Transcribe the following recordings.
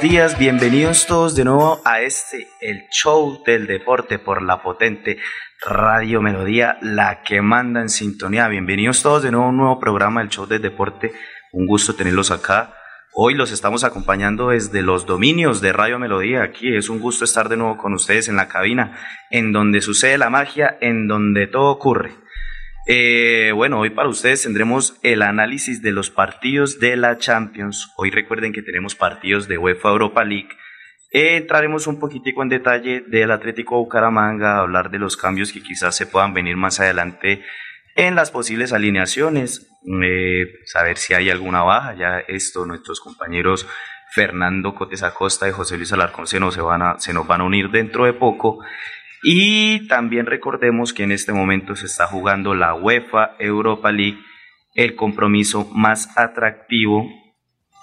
Días, bienvenidos todos de nuevo a este, el show del deporte por la potente Radio Melodía, la que manda en sintonía. Bienvenidos todos de nuevo a un nuevo programa del show del deporte. Un gusto tenerlos acá. Hoy los estamos acompañando desde los dominios de Radio Melodía. Aquí es un gusto estar de nuevo con ustedes en la cabina, en donde sucede la magia, en donde todo ocurre. Eh, bueno, hoy para ustedes tendremos el análisis de los partidos de la Champions. Hoy recuerden que tenemos partidos de UEFA Europa League. Eh, entraremos un poquitico en detalle del Atlético Bucaramanga, hablar de los cambios que quizás se puedan venir más adelante en las posibles alineaciones, eh, saber si hay alguna baja. Ya esto, nuestros compañeros Fernando Cotes Acosta y José Luis Alarcón se nos, se, van a, se nos van a unir dentro de poco. Y también recordemos que en este momento se está jugando la UEFA Europa League, el compromiso más atractivo,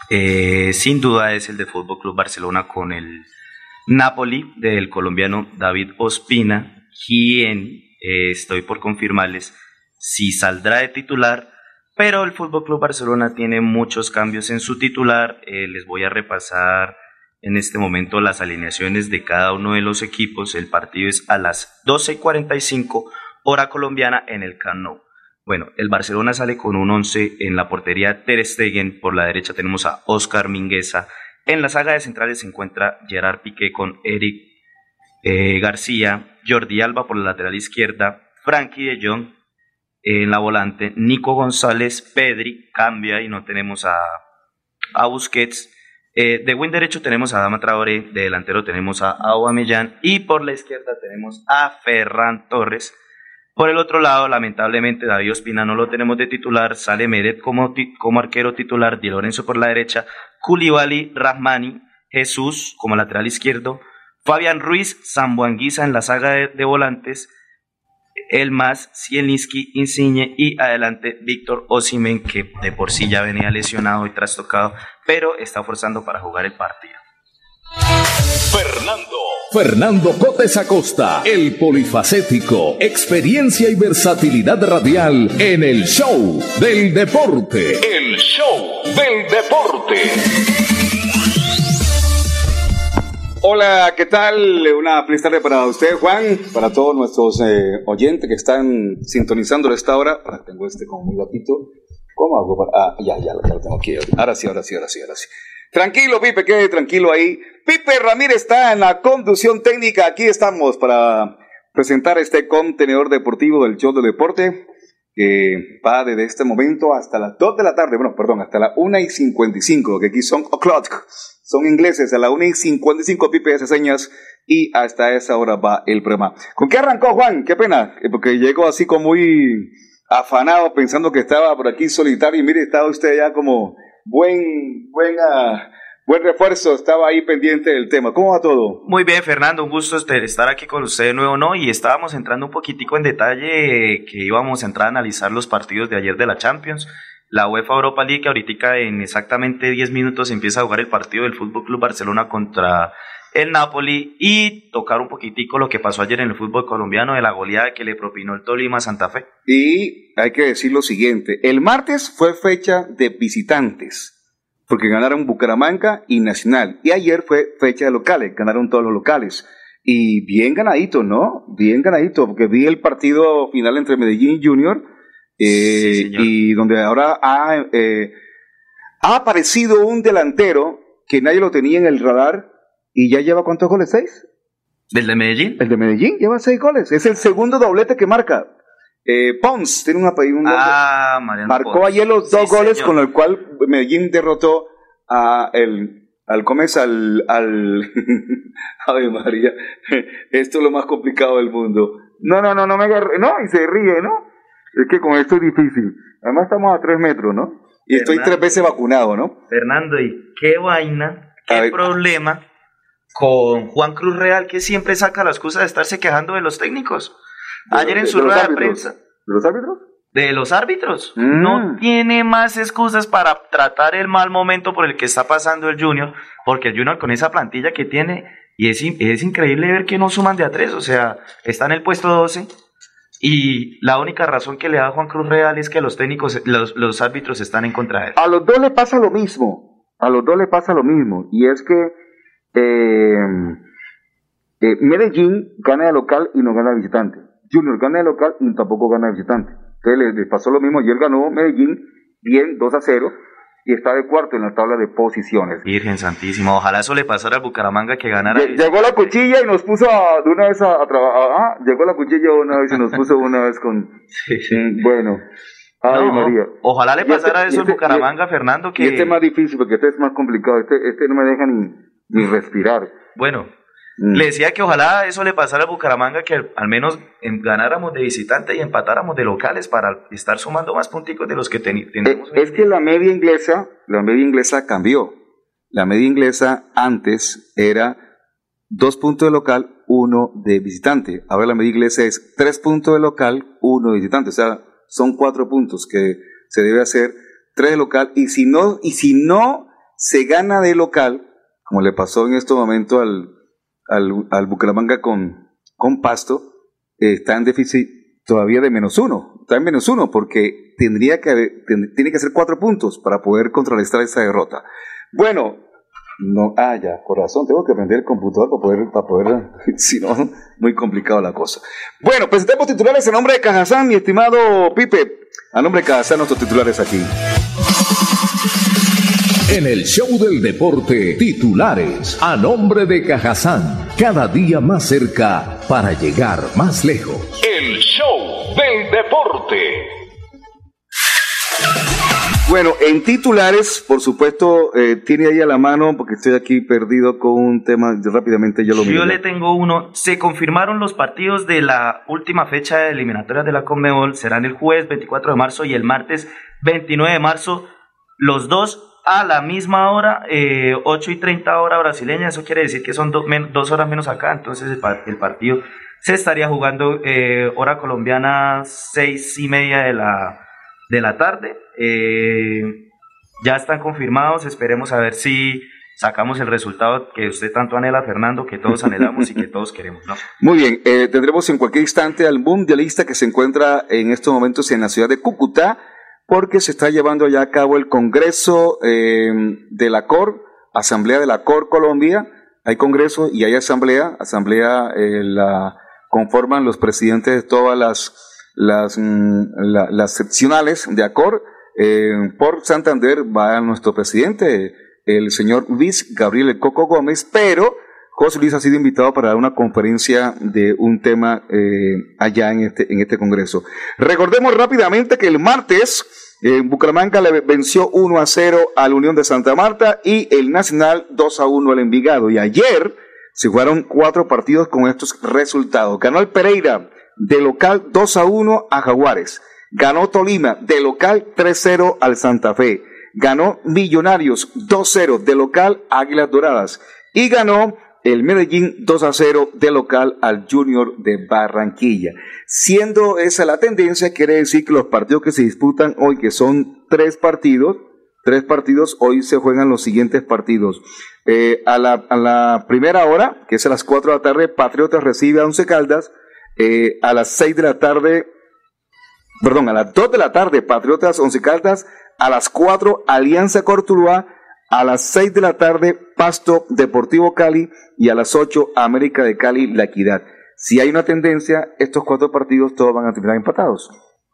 eh, sin duda es el de Fútbol Club Barcelona con el Napoli del colombiano David Ospina, quien eh, estoy por confirmarles si saldrá de titular, pero el Fútbol Club Barcelona tiene muchos cambios en su titular. Eh, les voy a repasar en este momento las alineaciones de cada uno de los equipos. El partido es a las 12.45 hora colombiana en el Camp Nou. Bueno, el Barcelona sale con un 11 en la portería Ter Stegen, por la derecha tenemos a Oscar Mingueza, en la saga de centrales se encuentra Gerard Piqué con Eric eh, García, Jordi Alba por la lateral izquierda, Frankie de Jong en la volante, Nico González, Pedri, cambia y no tenemos a, a Busquets, eh, de buen derecho tenemos a Dama Traoré, de delantero tenemos a Aubameyang y por la izquierda tenemos a Ferran Torres. Por el otro lado, lamentablemente, David Ospina no lo tenemos de titular, sale Meret como, como arquero titular, Di Lorenzo por la derecha, Koulibaly, Rahmani, Jesús como lateral izquierdo, Fabián Ruiz, Zambuanguisa en la saga de volantes, el más Zielinski, Insigne y adelante Víctor Osimen, que de por sí ya venía lesionado y trastocado, pero está forzando para jugar el partido. Fernando. Fernando Cotes Acosta, el polifacético, experiencia y versatilidad radial en el show del deporte. El show del deporte. Hola, ¿qué tal? Una feliz tarde para usted, Juan, para todos nuestros eh, oyentes que están sintonizando a esta hora. Ahora tengo este como muy guapito. ¿Cómo hago? Para... Ah, ya, ya, ya lo tengo aquí. Ahora sí, ahora sí, ahora sí, ahora sí. Tranquilo, Pipe, quede tranquilo ahí. Pipe Ramírez está en la conducción técnica. Aquí estamos para presentar este contenedor deportivo del show de deporte que va desde este momento hasta las 2 de la tarde, bueno, perdón, hasta las 1 y 55, que aquí son o'clock, son ingleses, a las 1 y 55 pipe de señas y hasta esa hora va el programa. ¿Con qué arrancó Juan? Qué pena, eh, porque llegó así como muy afanado pensando que estaba por aquí solitario y mire, estaba usted ya como buen, buena Buen refuerzo, estaba ahí pendiente del tema. ¿Cómo va todo? Muy bien, Fernando, un gusto este, estar aquí con usted de nuevo, ¿no? Y estábamos entrando un poquitico en detalle que íbamos a entrar a analizar los partidos de ayer de la Champions. La UEFA Europa League, que ahorita en exactamente 10 minutos empieza a jugar el partido del Fútbol Club Barcelona contra el Napoli y tocar un poquitico lo que pasó ayer en el fútbol colombiano de la goleada que le propinó el Tolima Santa Fe. Y hay que decir lo siguiente, el martes fue fecha de visitantes porque ganaron Bucaramanga y Nacional. Y ayer fue fecha de locales, ganaron todos los locales. Y bien ganadito, ¿no? Bien ganadito, porque vi el partido final entre Medellín y Junior, eh, y donde ahora ha, eh, ha aparecido un delantero que nadie lo tenía en el radar y ya lleva cuántos goles, seis. ¿El de Medellín? El de Medellín lleva seis goles. Es el segundo doblete que marca. Eh, Pons tiene un apellido. ah, Mariano Marcó ayer los dos goles con el cual Medellín derrotó a el, al Comes al, al Ave María. Esto es lo más complicado del mundo. No, no, no, no me agarre. No, y se ríe, ¿no? Es que con esto es difícil. Además estamos a tres metros, ¿no? Y estoy tres veces vacunado, ¿no? Fernando, ¿y qué vaina? ¿Qué problema con Juan Cruz Real que siempre saca la excusa de estarse quejando de los técnicos? Ayer en su rueda de prensa. ¿De los árbitros? De los árbitros. Mm. No tiene más excusas para tratar el mal momento por el que está pasando el Junior, porque el Junior con esa plantilla que tiene, y es, es increíble ver que no suman de a tres, o sea, está en el puesto 12 y la única razón que le da Juan Cruz Real es que los técnicos, los, los árbitros están en contra de él. A los dos le pasa lo mismo. A los dos le pasa lo mismo. Y es que eh, eh, Medellín gana de local y no gana de visitante. Junior gana de local y tampoco gana de visitante. Entonces le, pasó lo mismo. Ayer ganó Medellín bien 2 a 0 y está de cuarto en la tabla de posiciones. Virgen Santísima, ojalá eso le pasara a Bucaramanga que ganara. Llegó la cuchilla y nos puso de una vez a, trabajar. Ah, llegó la cuchilla una vez y nos puso una vez con. Sí, sí. Bueno. Ay, María. Ojalá le este- pasara eso a este- Bucaramanga, Fernando. Que... Y este es más difícil porque este es más complicado. Este, este no me deja ni, ni respirar. Bueno, Mm. Le decía que ojalá eso le pasara a Bucaramanga, que al menos ganáramos de visitante y empatáramos de locales para estar sumando más punticos de los que tenemos. Es, que la media inglesa, la media inglesa cambió. La media inglesa antes era dos puntos de local, uno de visitante. Ahora la media inglesa es tres puntos de local, uno de visitante. O sea, son cuatro puntos que se debe hacer, tres de local. Y si no, y si no se gana de local, como le pasó en este momento al, al, al Bucaramanga con, con Pasto, eh, está en déficit todavía de menos uno. Está en menos uno porque tendría que, tiene que hacer cuatro puntos para poder contrarrestar esa derrota. Bueno, no, ah, ya, corazón, tengo que aprender el computador para poder, para poder, si no, muy complicado la cosa. Bueno, presentemos titulares en nombre de Cajazán, mi estimado Pipe. A nombre de Cajazán, nuestros titulares aquí. En el show del deporte, titulares a nombre de Cajazán, cada día más cerca para llegar más lejos. El show del deporte. Bueno, en titulares, por supuesto, eh, tiene ahí a la mano, porque estoy aquí perdido con un tema, rápidamente yo lo miro. Yo le tengo uno. Se confirmaron los partidos de la última fecha de eliminatoria de la Conmebol, serán el jueves 24 de marzo y el martes 29 de marzo. Los dos a la misma hora, eh, 8 y 30 hora brasileña, eso quiere decir que son dos horas menos acá, entonces el, partido se estaría jugando eh, hora colombiana 6 y media de la, de la tarde. Eh, ya están confirmados, esperemos a ver si sacamos el resultado que usted tanto anhela, Fernando, que todos anhelamos y que todos queremos. ¿no? Muy bien, eh, tendremos en cualquier instante al mundialista que se encuentra en estos momentos en la ciudad de Cúcuta porque se está llevando ya a cabo el Congreso eh, de la COR, Asamblea de la COR Colombia. Hay Congreso y hay Asamblea. Asamblea eh, la conforman los presidentes de todas las, las, mm, las seccionales de ACOR. Eh, por Santander va nuestro presidente, el señor Luis Gabriel Coco Gómez, pero José Luis ha sido invitado para dar una conferencia de un tema eh, allá en este, en este congreso. Recordemos rápidamente que el martes en Bucaramanga le venció 1 a 0 al Unión de Santa Marta y el Nacional 2 a 1 al Envigado. Y ayer se jugaron cuatro partidos con estos resultados. Ganó el Pereira de local 2 a 1 a Jaguares. Ganó Tolima de local 3-0 al Santa Fe. Ganó Millonarios 2-0 de local Águilas Doradas. Y ganó el Medellín 2 a 0 de local al Junior de Barranquilla. Siendo esa la tendencia, quiere decir que los partidos que se disputan hoy, que son tres partidos, tres partidos, hoy se juegan los siguientes partidos. Eh, a, la, primera hora, que es a las 4 de la tarde, Patriotas recibe a Once Caldas. Eh, a las 6 de la tarde, perdón, a las 2 de la tarde, Patriotas Once Caldas. A las 4, Alianza Cortuluá a las 6 de la tarde, Pasto Deportivo Cali y a las 8, América de Cali, La Equidad. Si hay una tendencia, estos cuatro partidos todos van a terminar empatados.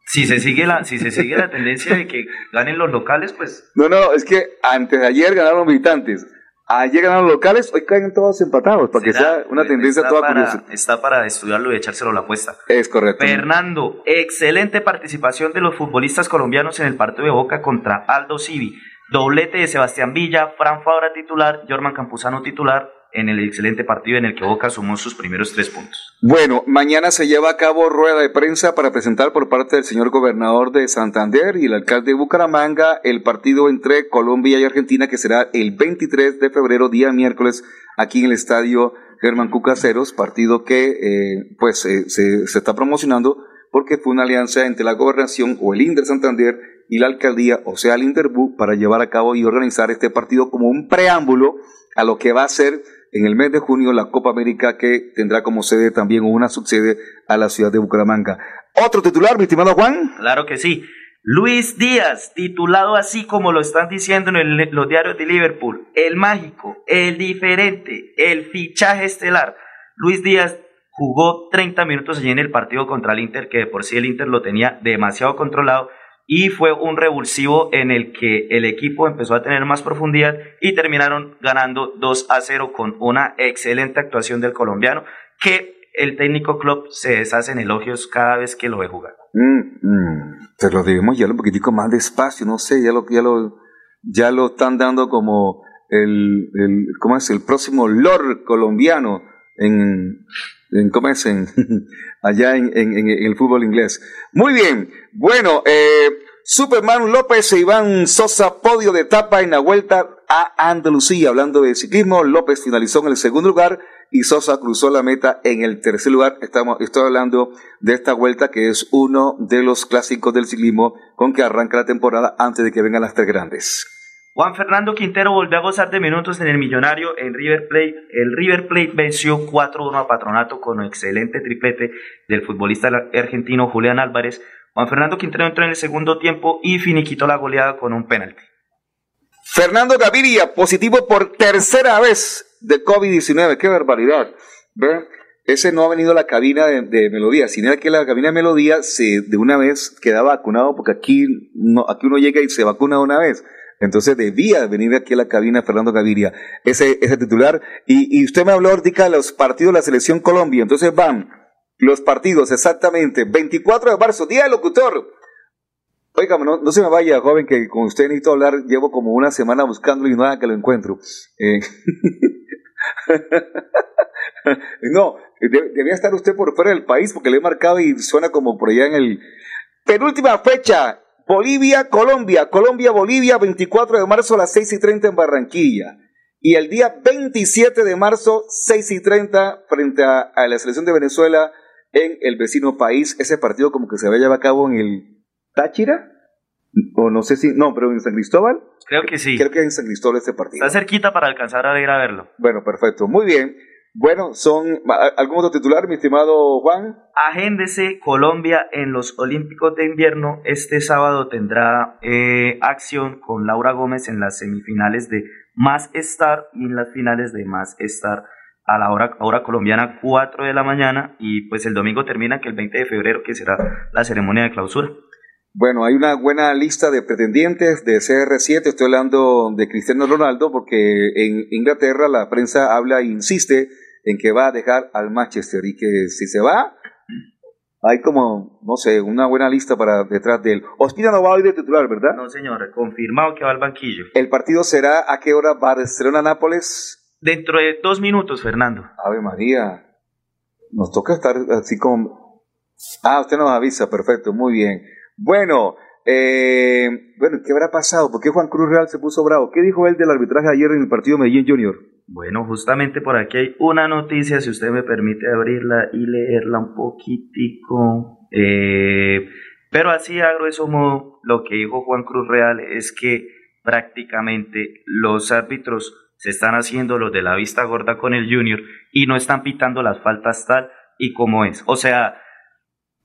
Si se sigue la, si se sigue la tendencia de que ganen los locales, pues. No, no, es que antes de ayer ganaron los militantes. Ayer ganaron los locales, hoy caen todos empatados, para que sea una tendencia toda curiosa. Está para estudiarlo y echárselo a la apuesta. Es correcto. Fernando, excelente participación de los futbolistas colombianos en el partido de Boca contra Aldo Civi. Doblete de Sebastián Villa, Fran Fabra titular, Jorman Campuzano titular, en el excelente partido en el que Boca sumó sus primeros tres puntos. Bueno, mañana se lleva a cabo rueda de prensa para presentar por parte del señor gobernador de Santander y el alcalde de Bucaramanga el partido entre Colombia y Argentina que será el 23 de febrero, día miércoles, aquí en el estadio Germán Cucaseros, partido que eh, pues eh, se, se está promocionando porque fue una alianza entre la gobernación o el Inter Santander y la alcaldía, o sea, el Interbú, para llevar a cabo y organizar este partido como un preámbulo a lo que va a ser en el mes de junio la Copa América que tendrá como sede también una subsede a la ciudad de Bucaramanga. Otro titular, mi estimado Juan. Claro que sí. Luis Díaz, titulado así como lo están diciendo en los diarios de Liverpool, el mágico, el diferente, el fichaje estelar. Luis Díaz jugó 30 minutos allí en el partido contra el Inter, que de por sí el Inter lo tenía demasiado controlado y fue un revulsivo en el que el equipo empezó a tener más profundidad y terminaron ganando 2 a 0 con una excelente actuación del colombiano que el técnico club se deshace en elogios cada vez que lo ve jugar. Mm, mm. Pero lo debemos ya un poquitico más despacio, no sé, ya lo, ya lo, ya lo están dando como el, el ¿cómo es? El próximo Lord colombiano en, en ¿cómo es? Allá en, en, el fútbol inglés. Muy bien, bueno, eh, Superman López e Iván Sosa, podio de etapa en la vuelta a Andalucía. Hablando de ciclismo, López finalizó en el segundo lugar y Sosa cruzó la meta en el tercer lugar. Estamos, estoy hablando de esta vuelta que es uno de los clásicos del ciclismo con que arranca la temporada antes de que vengan las tres grandes. Juan Fernando Quintero volvió a gozar de minutos en el Millonario en River Plate. El River Plate venció 4-1 a Patronato con un excelente triplete del futbolista argentino Julián Álvarez. Juan Fernando Quintero entró en el segundo tiempo y finiquitó la goleada con un penalti. Fernando Gaviria, positivo por tercera vez de COVID-19. ¡Qué barbaridad! Ese no ha venido a la cabina de, Melodía, sino que la cabina de Melodía se de una vez queda vacunado porque aquí, no, aquí uno llega y se vacuna de una vez. Entonces debía venir aquí a la cabina Fernando Gaviria, ese, ese titular. Y, usted me habló ahorita de los partidos de la selección Colombia. Entonces van los partidos exactamente. 24 de marzo, día del locutor. Oiga, no, se me vaya, joven, que con usted necesito hablar. Llevo como una semana buscándolo y nada que lo encuentro. Eh, no, debía estar usted por fuera del país porque le he marcado y suena como por allá en el... Penúltima fecha, Bolivia, Colombia, Colombia, Bolivia, 24 de marzo a las 6 y 30 en Barranquilla. Y el día 27 de marzo, 6 y 30, frente a, la selección de Venezuela en el vecino país. Ese partido como que se va a llevar a cabo en el Táchira. O no sé si, no, pero en San Cristóbal. Creo que sí. Creo que en San Cristóbal este partido. Está cerquita para alcanzar a ir a verlo. Bueno, perfecto. Muy bien. Bueno, son algún otro titular, mi estimado Juan. Agéndese Colombia en los Olímpicos de Invierno. Este sábado tendrá eh, acción con Laura Gómez en las semifinales de Más Star y en las finales de Más Star a la hora, hora colombiana 4 de la mañana y pues el domingo termina que el 20 de febrero que será la ceremonia de clausura. Bueno, hay una buena lista de pretendientes de CR7. Estoy hablando de Cristiano Ronaldo porque en Inglaterra la prensa habla e insiste en que va a dejar al Manchester y que si se va, hay como, no sé, una buena lista para detrás de él. Ospina no va ir de titular, ¿verdad? No, señor, confirmado que va al banquillo. ¿El partido será a qué hora Barcelona-Nápoles? Dentro de dos minutos, Fernando. Ave María, nos toca estar así como... Ah, usted nos avisa, perfecto, muy bien. Bueno, eh, bueno, ¿qué habrá pasado? ¿Por qué Juan Cruz Real se puso bravo? ¿Qué dijo él del arbitraje ayer en el partido Medellín Junior? Bueno, justamente por aquí hay una noticia, si usted me permite abrirla y leerla un poquitico. Eh, pero así a grueso modo, lo que dijo Juan Cruz Real es que prácticamente los árbitros se están haciendo los de la vista gorda con el Junior y no están pitando las faltas tal y como es. O sea,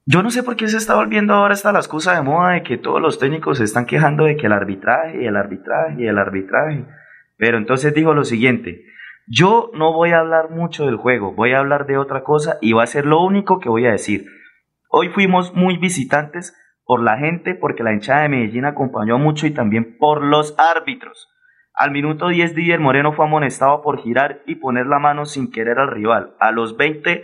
yo no sé por qué se está volviendo ahora esta la excusa de moda de que todos los técnicos se están quejando de que el arbitraje y el arbitraje y el arbitraje. Pero entonces dijo lo siguiente, yo no voy a hablar mucho del juego, voy a hablar de otra cosa y va a ser lo único que voy a decir. Hoy fuimos muy visitantes por la gente, porque la hinchada de Medellín acompañó mucho y también por los árbitros. Al minuto 10 Didier Moreno fue amonestado por girar y poner la mano sin querer al rival. A los 20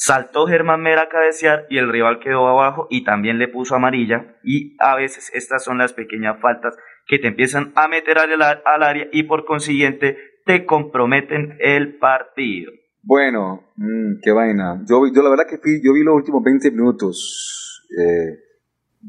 saltó Germán Mera a cabecear y el rival quedó abajo y también le puso amarilla. Y a veces estas son las pequeñas faltas que te empiezan a meter al, al área y por consiguiente te comprometen el partido. Bueno, mmm, qué vaina. Yo, yo la verdad que yo vi los últimos 20 minutos. Eh,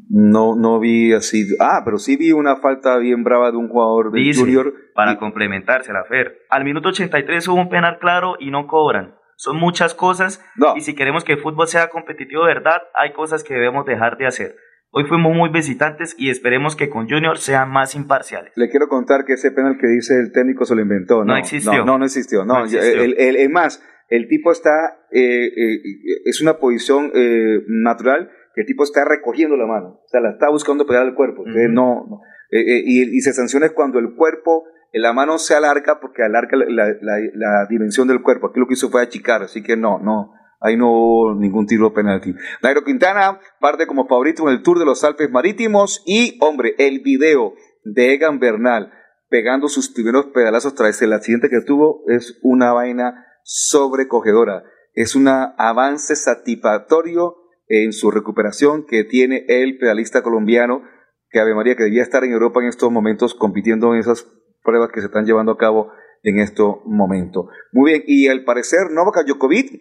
no, no vi así. Ah, pero sí vi una falta bien brava de un jugador de Junior. Para complementarse la Fer. Al minuto 83 hubo un penal claro y no cobran. Son muchas cosas. Y si queremos que el fútbol sea competitivo de verdad, hay cosas que debemos dejar de hacer. Hoy fuimos muy visitantes y esperemos que con Junior sean más imparciales. Le quiero contar que ese penal que dice el técnico se lo inventó. No, no existió. No, no, existió. No, El, más, el tipo está, eh, eh, es una posición eh, natural que el tipo está recogiendo la mano. O sea, la está buscando pegar al cuerpo. no, no. Y, y, se sanciona cuando el cuerpo, la mano se alarga porque alarga la, la dimensión del cuerpo. Aquí lo que hizo fue achicar, así que no, no Ahí no hubo ningún tiro penalti. Nairo Quintana parte como favorito en el Tour de los Alpes Marítimos. Y, hombre, el video de Egan Bernal pegando sus primeros pedalazos tras el accidente que tuvo es una vaina sobrecogedora. Es un avance satisfactorio en su recuperación que tiene el pedalista colombiano, que Ave María, que debía estar en Europa en estos momentos compitiendo en esas pruebas que se están llevando a cabo en estos momentos. Muy bien, y al parecer Novak Djokovic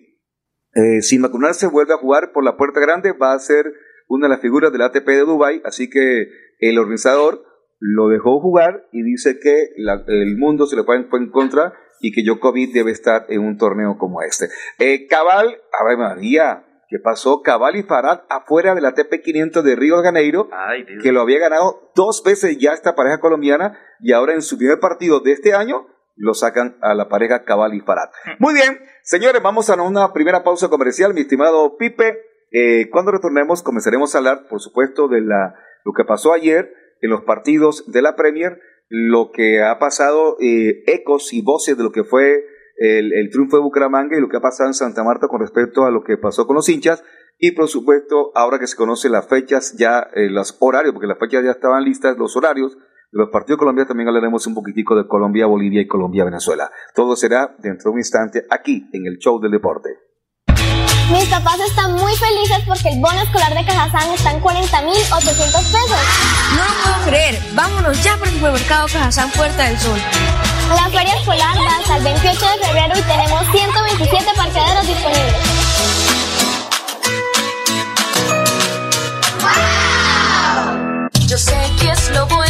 eh, sin vacunarse vuelve a jugar por la puerta grande, va a ser una de las figuras del ATP de Dubai, así que el organizador lo dejó jugar y dice que el mundo se le fue en, contra y que Djokovic debe estar en un torneo como este. Eh, Cabal, a María, ¿qué pasó? Cabal y Farad afuera del ATP 500 de Río de Janeiro, que lo había ganado dos veces ya esta pareja colombiana y ahora en su primer partido de este año lo sacan a la pareja Cabal y Farad. Muy bien, señores, vamos a una primera pausa comercial, mi estimado Pipe. Eh, cuando retornemos comenzaremos a hablar, por supuesto, de la, lo que pasó ayer en los partidos de la Premier, lo que ha pasado, eh, ecos y voces de lo que fue el, triunfo de Bucaramanga y lo que ha pasado en Santa Marta con respecto a lo que pasó con los hinchas. Y por supuesto, ahora que se conocen las fechas, ya eh, los horarios, porque las fechas ya estaban listas, los horarios de los partidos colombianos también hablaremos un poquitico de Colombia, Bolivia y Colombia, Venezuela. Todo será dentro de un instante aquí en el Show del Deporte. Mis papás están muy felices porque el bono escolar de Cajazán está en 40.800 pesos. No lo puedo creer. Vámonos ya por el supermercado Cajazán Puerta del Sol. La feria escolar va hasta el 28 de febrero y tenemos 127 parqueaderos disponibles. Yo sé que es lo bueno.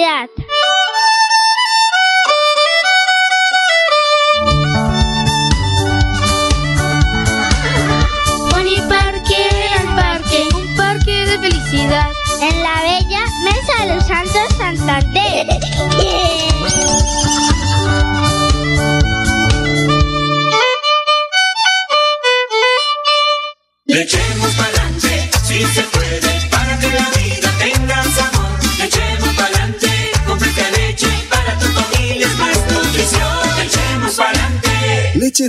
De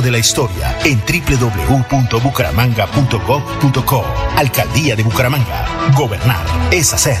de la historia en www.bucaramanga.gov.co. Alcaldía de Bucaramanga. Gobernar es hacer.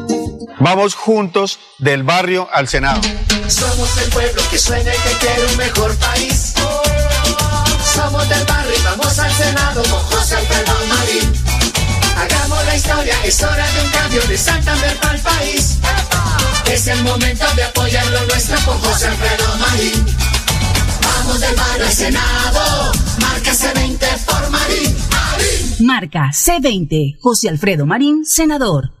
Vamos juntos del barrio al Senado. Somos el pueblo que sueña y que quiere un mejor país. Somos del barrio y vamos al Senado con José Alfredo Marín. Hagamos la historia, es hora de un cambio de Santander para el país. Es el momento de apoyar lo nuestro con José Alfredo Marín. Vamos del barrio al Senado, marca C20 por Marín. Marín. Marca C20, José Alfredo Marín, senador.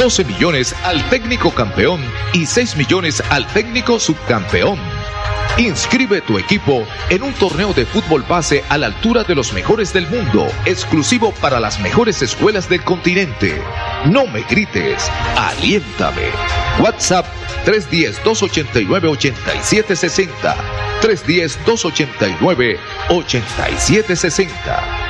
12 millones al técnico campeón y 6 millones al técnico subcampeón. Inscribe tu equipo en un torneo de fútbol base a la altura de los mejores del mundo, exclusivo para las mejores escuelas del continente. No me grites, aliéntame. WhatsApp 310-289-8760. 310-289-8760.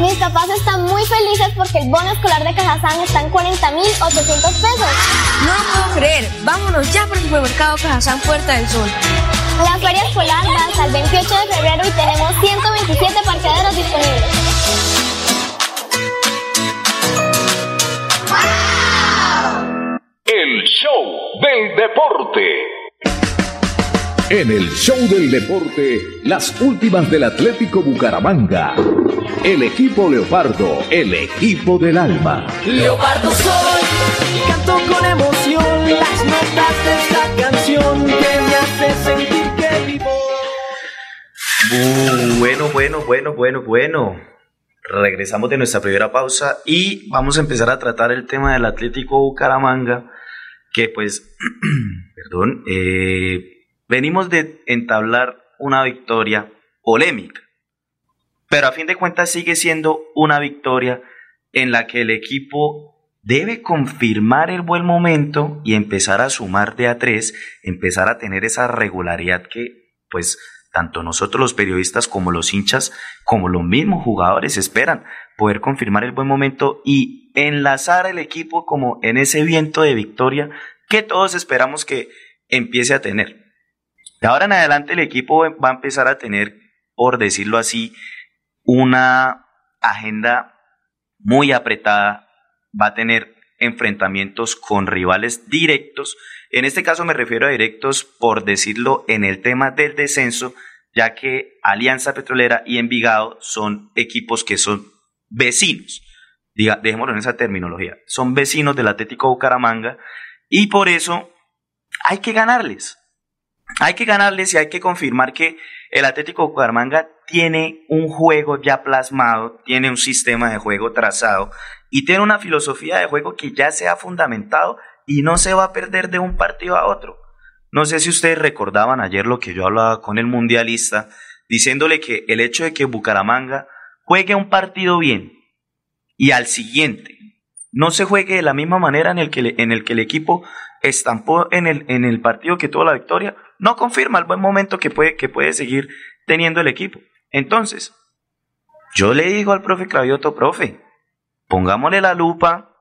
Mis papás están muy felices porque el bono escolar de Cajazán está en 40.800 pesos. No lo puedo creer. Vámonos ya por el supermercado Cajazán Puerta del Sol. La feria escolar va hasta el 28 de febrero y tenemos 127 parqueaderos disponibles. El show del deporte. En el show del deporte, las últimas del Atlético Bucaramanga. El equipo Leopardo, el equipo del alma. Leopardo soy canto con emoción las notas de esta canción que me hace sentir que vivo. Bueno, bueno, bueno, bueno, bueno. regresamos de nuestra primera pausa y vamos a empezar a tratar el tema del Atlético Bucaramanga, que pues, perdón, eh, venimos de entablar una victoria polémica, pero a fin de cuentas sigue siendo una victoria en la que el equipo debe confirmar el buen momento y empezar a sumar de a tres, empezar a tener esa regularidad que pues tanto nosotros los periodistas como los hinchas, como los mismos jugadores esperan, poder confirmar el buen momento y enlazar el equipo como en ese viento de victoria que todos esperamos que empiece a tener. De ahora en adelante el equipo va a empezar a tener, por decirlo así, una agenda muy apretada, va a tener enfrentamientos con rivales directos. En este caso me refiero a directos, por decirlo, en el tema del descenso, ya que Alianza Petrolera y Envigado son equipos que son vecinos. Diga, dejémoslo en esa terminología. Son vecinos del Atlético Bucaramanga y por eso hay que ganarles. Hay que ganarles y hay que confirmar que el Atlético Bucaramanga tiene un juego ya plasmado, tiene un sistema de juego trazado y tiene una filosofía de juego que ya se ha fundamentado y no se va a perder de un partido a otro. No sé si ustedes recordaban ayer lo que yo hablaba con el mundialista, diciéndole que el hecho de que Bucaramanga juegue un partido bien y al siguiente no se juegue de la misma manera en el que, en el, que el equipo estampó en el, en el partido que tuvo la victoria, no confirma el buen momento que puede, que puede seguir teniendo el equipo. Entonces, yo le digo al profe Cravioto, profe, pongámosle la lupa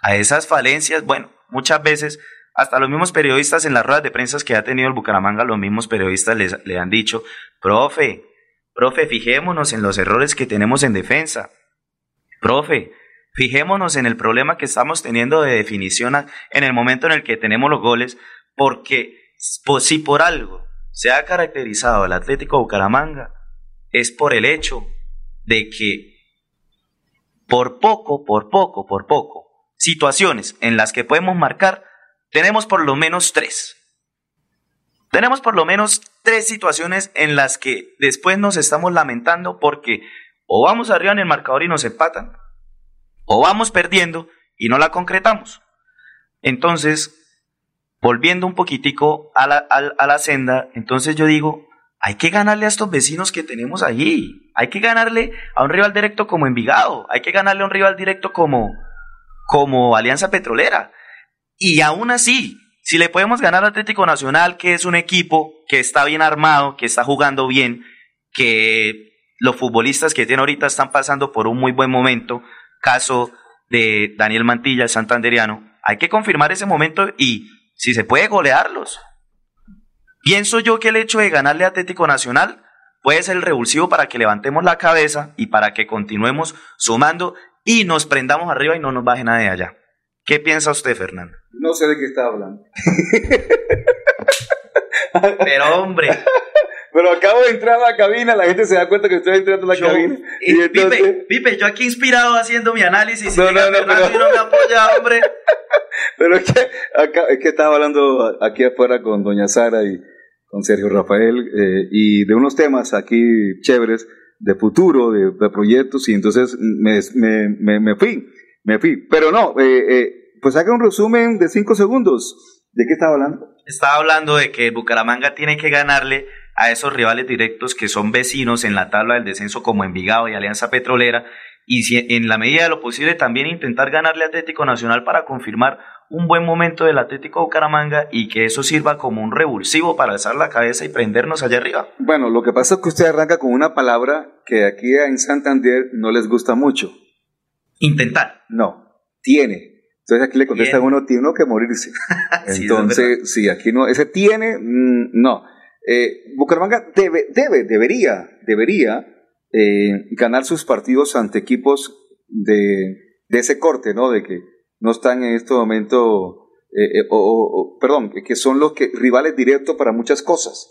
a esas falencias. Bueno, muchas veces, hasta los mismos periodistas en las ruedas de prensa que ha tenido el Bucaramanga, los mismos periodistas le han dicho, profe, profe, fijémonos en los errores que tenemos en defensa. Profe, fijémonos en el problema que estamos teniendo de definición en el momento en el que tenemos los goles, porque si por algo se ha caracterizado el Atlético Bucaramanga, es por el hecho de que por poco, por poco, por poco, situaciones en las que podemos marcar, tenemos por lo menos tres. Tenemos por lo menos tres situaciones en las que después nos estamos lamentando porque o vamos arriba en el marcador y nos empatan, o vamos perdiendo y no la concretamos. Entonces, volviendo un poquitico a la, a la senda, entonces yo digo, hay que ganarle a estos vecinos que tenemos allí. Hay que ganarle a un rival directo como Envigado. Hay que ganarle a un rival directo como, como Alianza Petrolera. Y aún así, si le podemos ganar a Atlético Nacional, que es un equipo que está bien armado, que está jugando bien, que los futbolistas que tiene ahorita están pasando por un muy buen momento, caso de Daniel Mantilla, el santanderiano, hay que confirmar ese momento y si se puede golearlos. Pienso yo que el hecho de ganarle a Atlético Nacional puede ser el revulsivo para que levantemos la cabeza y para que continuemos sumando y nos prendamos arriba y no nos baje nada de allá. ¿Qué piensa usted, Fernando? No sé de qué está hablando. Pero hombre. Pero acabo de entrar a la cabina, la gente se da cuenta que estoy entrando a la cabina. Y, entonces... Pipe, yo aquí inspirado haciendo mi análisis no, y no, no, Fernando pero... no me apoya, hombre. Pero es que, acá, es que estaba hablando aquí afuera con doña Sara y con Sergio Rafael, eh, y de unos temas aquí chéveres de futuro, de, proyectos, y entonces me, me, me, fui, me fui. Pero no, eh, eh, pues haga un resumen de cinco segundos. ¿De qué estaba hablando? Estaba hablando de que Bucaramanga tiene que ganarle a esos rivales directos que son vecinos en la tabla del descenso como Envigado y Alianza Petrolera y si en la medida de lo posible también intentar ganarle a Atlético Nacional para confirmar un buen momento del Atlético Bucaramanga y que eso sirva como un revulsivo para alzar la cabeza y prendernos allá arriba. Bueno, lo que pasa es que usted arranca con una palabra que aquí en Santander no les gusta mucho. Intentar. No, tiene. Entonces aquí le contesta a uno, tiene uno que morirse. Entonces, sí, aquí no, ese tiene, mm, no. Eh, Bucaramanga debe, debe, debería, debería eh, ganar sus partidos ante equipos de, de ese corte, ¿no? De que no están en este momento, eh, eh, o, perdón, que son los que, rivales directos para muchas cosas.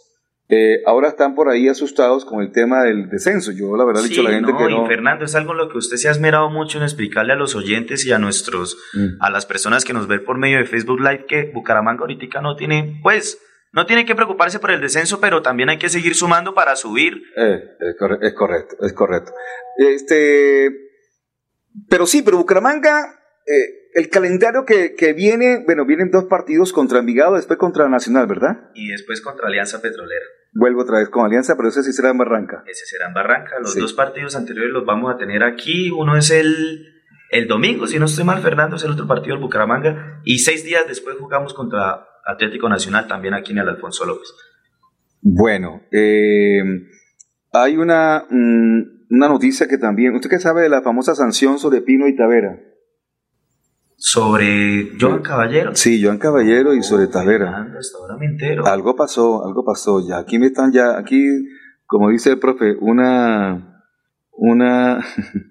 Eh, ahora están por ahí asustados con el tema del descenso. Yo la verdad he dicho a la gente que no. Y Fernando, es algo en lo que usted se ha esmerado mucho en explicarle a los oyentes y a nuestros, mm. a las personas que nos ven por medio de Facebook Live que Bucaramanga ahorita no tiene, pues, no tiene que preocuparse por el descenso, pero también hay que seguir sumando para subir. Eh, es, correcto, es correcto. Este, pero sí, pero Bucaramanga, eh, el calendario que, que, viene, bueno, vienen dos partidos contra Envigado, después contra Nacional, ¿verdad? Y después contra Alianza Petrolera. Vuelvo otra vez con Alianza, pero ese sí será en Barranca. Ese será en Barranca. Los dos partidos anteriores los vamos a tener aquí. Uno es el, el domingo, si no estoy mal, Fernando, es el otro partido del Bucaramanga. Y seis días después jugamos contra Atlético Nacional, también aquí en el Alfonso López. Bueno, eh, hay una, mm, una noticia que también. ¿Usted qué sabe de la famosa sanción sobre Pino y Tavera? Sobre Joan Caballero. Sí, Joan Caballero y sobre Tavera. entero. Algo pasó, algo pasó ya. Aquí me están ya, aquí, como dice el profe, una, una,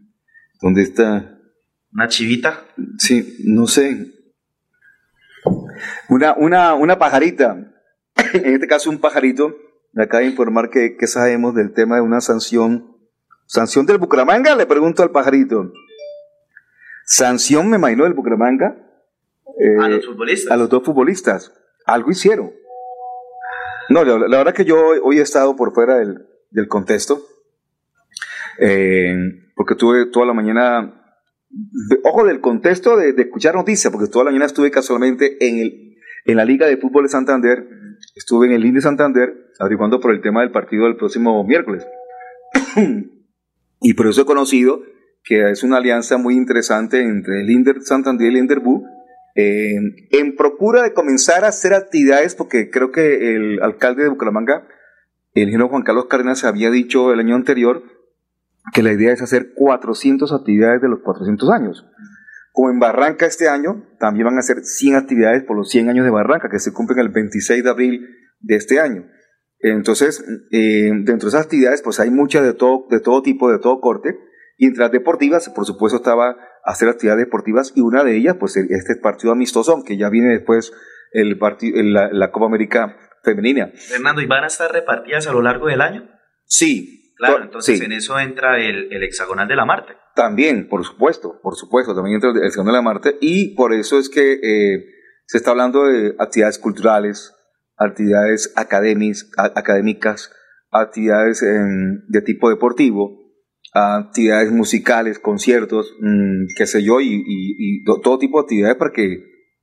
¿dónde está? Una chivita. Sí, no sé. Una, una, una pajarita. en este caso un pajarito. Me acaba de informar que, que sabemos del tema de una sanción. ¿Sanción del Bucaramanga? Le pregunto al pajarito. Sanción, me imagino, del Bucaramanga. Eh, a los futbolistas. A los dos futbolistas. Algo hicieron. No, la, verdad que yo hoy he estado por fuera del, del contexto. Eh, porque tuve toda la mañana. ojo del contexto de, escuchar noticias, porque toda la mañana estuve casualmente en, el, en la Liga de Fútbol de Santander. Estuve en el Indy Santander averiguando por el tema del partido del próximo miércoles. y por eso he conocido que es una alianza muy interesante entre el Inder Santander y el Inderbú, eh, en procura de comenzar a hacer actividades, porque creo que el alcalde de Bucaramanga, el ingeniero Juan Carlos Cárdenas, había dicho el año anterior que la idea es hacer 400 actividades de los 400 años. Como en Barranca este año, también van a hacer 100 actividades por los 100 años de Barranca, que se cumplen el 26 de abril de este año. Entonces, eh, dentro de esas actividades, pues hay muchas de todo, de todo tipo, de todo corte. Y entre las deportivas, por supuesto, estaba hacer actividades deportivas y una de ellas, pues este partido amistoso, aunque ya viene después el partido, la, Copa América femenina. Fernando, ¿y van a estar repartidas a lo largo del año? Sí. Claro, entonces en eso entra el, hexagonal de la Marte. También, por supuesto, por supuesto, también entra el hexagonal de la Marte y por eso es que eh, se está hablando de actividades culturales, actividades académicas, actividades de tipo deportivo, actividades musicales, conciertos, mm, qué sé yo, y, todo tipo de actividades para que,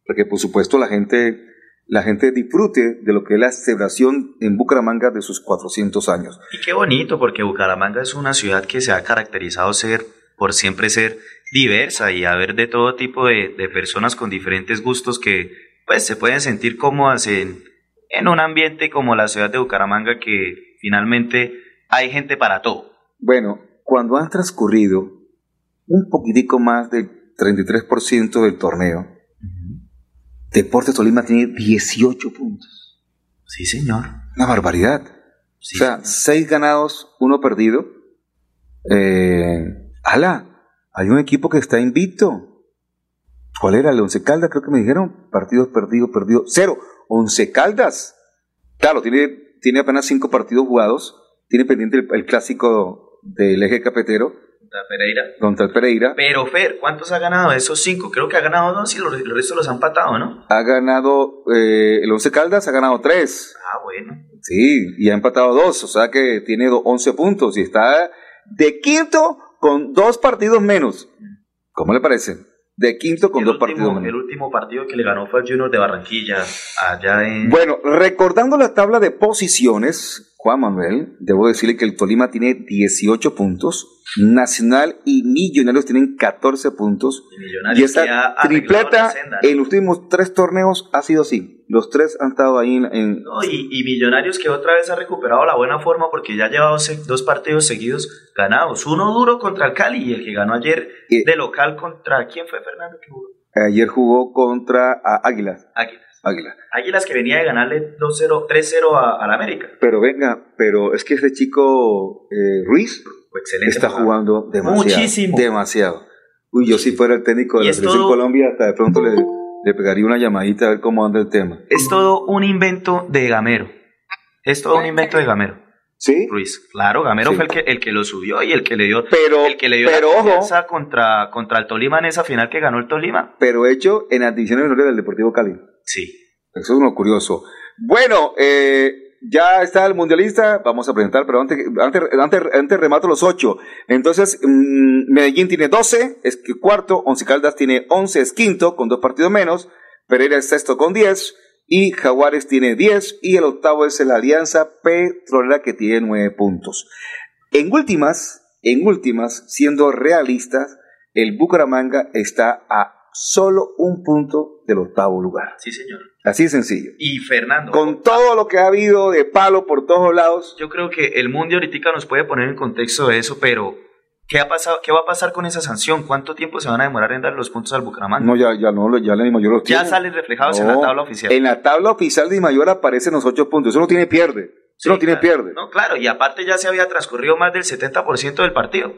para que, por supuesto, la gente, la gente disfrute de lo que es la celebración en Bucaramanga de sus 400 años. Y qué bonito, porque Bucaramanga es una ciudad que se ha caracterizado ser, por siempre ser diversa y haber de todo tipo de, personas con diferentes gustos que pues se pueden sentir cómodas en, en un ambiente como la ciudad de Bucaramanga que finalmente hay gente para todo. Bueno, cuando han transcurrido un poquitico más del 33% del torneo, Deportes Tolima tiene 18 puntos. Sí, señor. Una barbaridad. o sea, 6 ganados, 1 perdido. Eh, ala, hay un equipo que está invicto. ¿Cuál era? El Once Caldas, creo que me dijeron. Partidos perdidos, perdidos. Cero. Once Caldas. Claro, tiene, tiene apenas 5 partidos jugados. Tiene pendiente el clásico del eje cafetero. Contra Pereira. Contra el Pereira. Pero Fer, ¿cuántos ha ganado? Esos cinco, creo que ha ganado dos y los, restos los han empatado, ¿no? Ha ganado, eh, el Once Caldas ha ganado tres. Ah, bueno. Sí, y ha empatado dos, o sea que tiene 11 puntos y está de quinto con dos partidos menos. ¿Cómo le parece? De quinto con dos partidos menos. El último partido que le ganó fue el Junior de Barranquilla, allá en... Bueno, recordando la tabla de posiciones, Juan Manuel, debo decirle que el Tolima tiene 18 puntos, Nacional y Millonarios tienen 14 puntos. Y, esta tripleta en los últimos tres torneos ha sido así. Los tres han estado ahí en... y, Millonarios que otra vez ha recuperado la buena forma porque ya ha llevado dos partidos seguidos ganados. Uno duro contra el Cali y el que ganó ayer de local contra... ¿Quién fue Fernando que jugó? Ayer jugó contra Águilas. Águilas. Águila. Águilas que venía de ganarle 2-0, 3-0 a, la América. Pero venga, pero es que ese chico eh, Ruiz está jugando demasiado. Muchísimo. Demasiado. Uy, yo si fuera el técnico de la selección Colombia, hasta de pronto le, le, pegaría una llamadita a ver cómo anda el tema. Es todo un invento de Gamero. Es todo un invento de Gamero. ¿Sí? Ruiz. Claro, Gamero fue el que, el que lo subió y el que le dio, pero, el que le dio pero, la contra, contra el Tolima en esa final que ganó el Tolima. Pero hecho en las divisiones menores del Deportivo Cali. Sí. Eso es uno curioso. Bueno, eh, ya está el mundialista, vamos a presentar, pero antes, antes, antes, antes remato los ocho. Entonces, mmm, Medellín tiene 12, es cuarto, Once Caldas tiene 11, es quinto, con dos partidos menos, Pereira es sexto con 10, y Jaguares tiene 10, y el octavo es la Alianza Petrolera que tiene 9 puntos. En últimas, en últimas, siendo realistas, el Bucaramanga está a solo un punto del octavo lugar. Sí, señor. Así de sencillo. Y Fernando. Con todo lo que ha habido de palo por todos lados. Yo creo que el mundo ahorita nos puede poner en contexto de eso, pero ¿qué, ha pasado, ¿qué va a pasar con esa sanción? ¿Cuánto tiempo se van a demorar en dar los puntos al Bucaramanga? No, ya, ya no, ya la Mayor los tiene. Ya salen reflejados no, en la tabla oficial. En la tabla oficial de Mayor aparecen los ocho puntos. Eso no tiene pierde. Eso sí, no tiene claro. pierde. No, claro, y aparte ya se había transcurrido más del 70% del partido.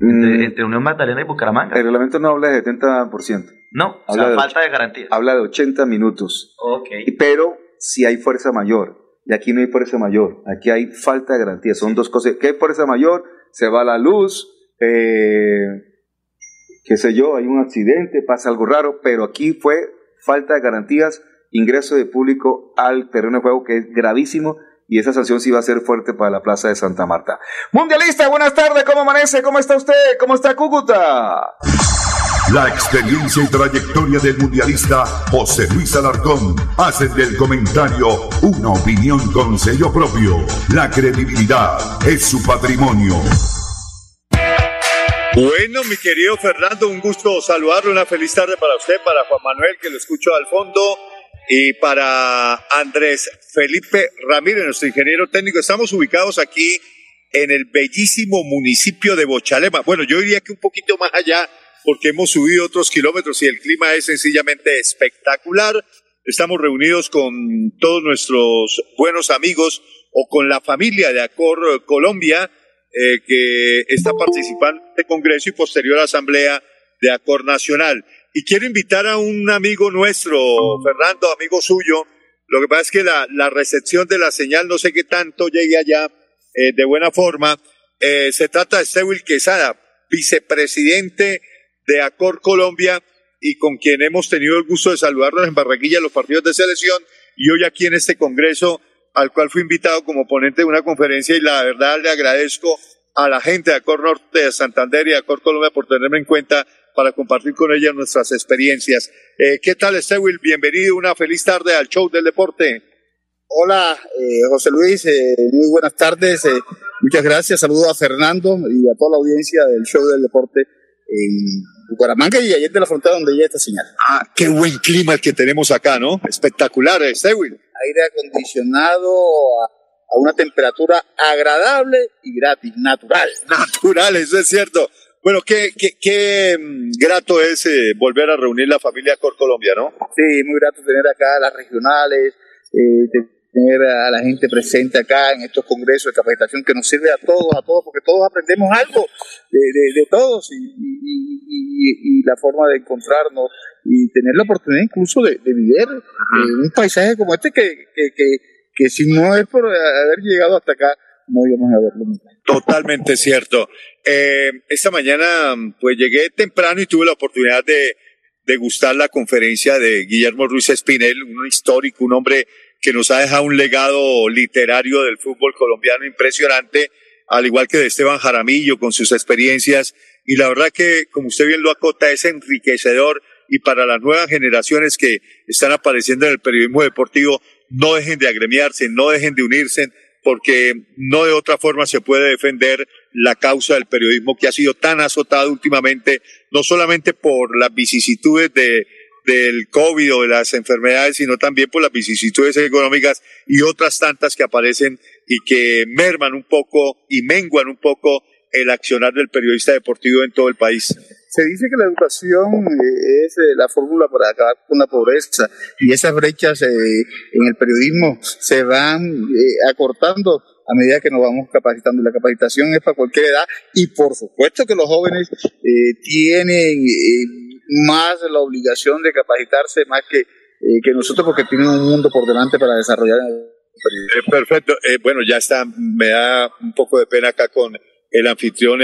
Entre, Mm, entre, Unión Magdalena y Bucaramanga. El reglamento no habla de 70%. No, habla o sea, de falta de garantía. Habla de 80 minutos. Ok. Pero si hay fuerza mayor. Y aquí no hay fuerza mayor. Aquí hay falta de garantía. Son dos cosas. ¿Qué hay fuerza mayor? Se va la luz. Eh, qué sé yo, hay un accidente, pasa algo raro. Pero aquí fue falta de garantías. Ingreso de público al terreno de juego que es gravísimo y esa sanción sí va a ser fuerte para la Plaza de Santa Marta. Mundialista, buenas tardes, ¿cómo amanece? ¿Cómo está usted? ¿Cómo está Cúcuta? La experiencia y trayectoria del mundialista José Luis Alarcón hacen del comentario una opinión con sello propio. La credibilidad es su patrimonio. Bueno, mi querido Fernando, un gusto saludarlo, una feliz tarde para usted, para Juan Manuel, que lo escucho al fondo, y para Andrés Felipe Ramírez, nuestro ingeniero técnico. Estamos ubicados aquí en el bellísimo municipio de Bochalema. Bueno, yo diría que un poquito más allá, porque hemos subido otros kilómetros y el clima es sencillamente espectacular. Estamos reunidos con todos nuestros buenos amigos o con la familia de Acor Colombia, eh, que está participando en este congreso y posterior asamblea de Acor Nacional. Y quiero invitar a un amigo nuestro, Fernando, amigo suyo. Lo que pasa es que la, recepción de la señal no sé qué tanto llegue allá eh, de buena forma. Eh, se trata de Stewil Quesada, vicepresidente de Acor Colombia y con quien hemos tenido el gusto de saludarnos en Barranquilla los partidos de selección y hoy aquí en este congreso al cual fui invitado como ponente de una conferencia y la verdad le agradezco a la gente de Acor Norte de Santander y de Acor Colombia por tenerme en cuenta para compartir con ella nuestras experiencias. Eh, ¿Qué tal, Stewil? Bienvenido, una feliz tarde al show del deporte. Hola, eh, José Luis, eh, muy buenas tardes. Eh, muchas gracias. Saludo a Fernando y a toda la audiencia del show del deporte en Bucaramanga y ayer de la frontera donde llega esta señal. Ah, qué buen clima el que tenemos acá, ¿no? Espectacular, Stewil. Aire acondicionado a, a una temperatura agradable y gratis, natural. Natural, eso es cierto. Bueno, qué, qué, qué mm, grato es eh, volver a reunir la familia Cor Colombia, ¿no? Sí, muy grato tener acá a las regionales, eh, tener a la gente presente acá en estos congresos de capacitación que nos sirve a todos, a todos, porque todos aprendemos algo de, de, de todos y, y, y, y, la forma de encontrarnos y tener la oportunidad incluso de, de vivir eh, un paisaje como este que, que, que, que si no es por haber llegado hasta acá, no íbamos a verlo nunca. Totalmente cierto. Eh, esta mañana pues llegué temprano y tuve la oportunidad de degustar la conferencia de Guillermo Ruiz Espinel, un histórico, un hombre que nos ha dejado un legado literario del fútbol colombiano impresionante, al igual que de Esteban Jaramillo con sus experiencias. Y la verdad que, como usted bien lo acota, es enriquecedor y para las nuevas generaciones que están apareciendo en el periodismo deportivo, no dejen de agremiarse, no dejen de unirse, porque no de otra forma se puede defender la causa del periodismo que ha sido tan azotado últimamente, no solamente por las vicisitudes de, del COVID o de las enfermedades, sino también por las vicisitudes económicas y otras tantas que aparecen y que merman un poco y menguan un poco el accionar del periodista deportivo en todo el país. Se dice que la educación eh, es eh, la fórmula para acabar con la pobreza y esas brechas eh, en el periodismo se van acortando a medida que nos vamos capacitando. La capacitación es para cualquier edad y por supuesto que los jóvenes tienen más la obligación de capacitarse más que, que nosotros porque tienen un mundo por delante para desarrollar. Perfecto. Bueno, ya está. Me da un poco de pena acá con el anfitrión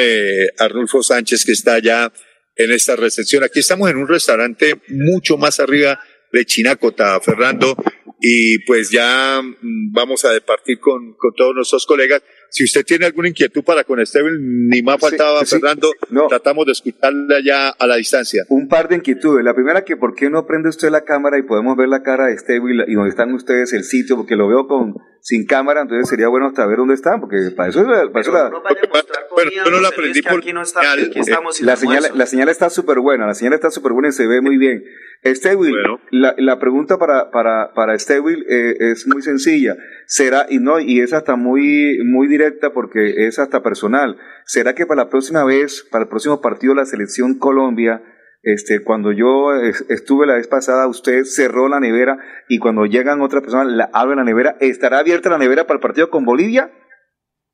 Arnulfo Sánchez que está ya en esta recepción. Aquí estamos en un restaurante mucho más arriba de Chinacota, Fernando, y pues ya mm, vamos a departir con, con todos nuestros colegas. Si usted tiene alguna inquietud para con Esteban, ni más faltaba, Fernando, tratamos de escucharle allá a la distancia. Un par de inquietudes. La primera, que por qué no prende usted la cámara y podemos ver la cara de Esteban y, donde están ustedes el sitio, porque lo veo con sin cámara, entonces sería bueno hasta ver dónde están, porque para eso, para eso la... bueno, yo no la aprendí por aquí no está, aquí estamos la señal, la señal está súper buena, la señal está súper buena y se ve muy bien. Estewil, la, la, pregunta para, para, para Estewil eh, es muy sencilla. ¿Será, y no, y es hasta muy, muy directa porque es hasta personal. ¿Será que para la próxima vez, para el próximo partido de la selección Colombia, este, cuando yo estuve la vez pasada, usted cerró la nevera y cuando llegan otras personas, la abre la nevera, ¿estará abierta la nevera para el partido con Bolivia?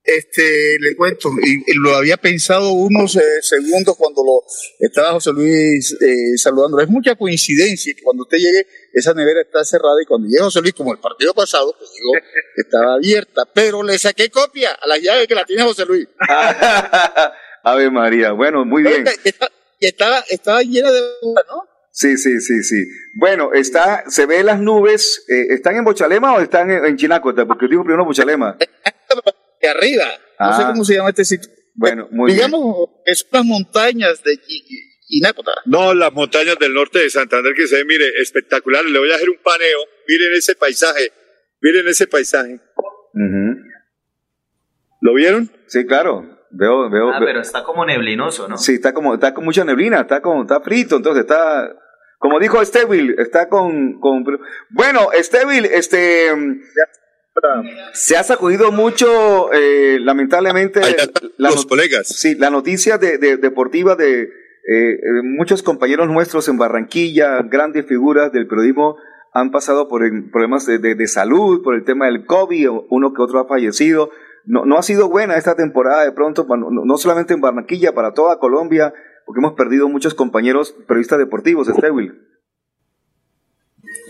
Este, le cuento, y, lo había pensado unos eh, segundos cuando lo estaba José Luis eh, saludando. Es mucha coincidencia que cuando usted llegue, esa nevera está cerrada y cuando llegue José Luis, como el partido pasado, pues llegó, estaba abierta, pero le saqué copia a la llave que la tiene José Luis. Ave María, bueno, muy bien. Y estaba, estaba llena de ¿no? Sí, sí, sí, sí. Bueno, está, se ve las nubes, eh, ¿están en Bochalema o están en, en Chinacota? Porque digo primero Bochalema de arriba. No sé ah. cómo se llama este sitio. Bueno, muy Digamos, es las montañas de Inácota. No, las montañas del norte de Santander que se ven, mire, espectaculares. Le voy a hacer un paneo. Miren ese paisaje. Miren ese paisaje. ¿Lo vieron? Sí, claro. Veo, veo. Ah, pero está como neblinoso, ¿no? Sí, está como, está con mucha neblina, está como, está frito, entonces está, como dijo Estevil, está con, con bueno, Estevil, este, se ha sacudido mucho, eh, lamentablemente, los colegas. Sí, la noticia de, deportiva de eh, muchos compañeros nuestros en Barranquilla, grandes figuras del periodismo, han pasado por problemas de, salud, por el tema del COVID, uno que otro ha fallecido. No, no ha sido buena esta temporada de pronto, no, solamente en Barranquilla, para toda Colombia, porque hemos perdido muchos compañeros periodistas deportivos, Will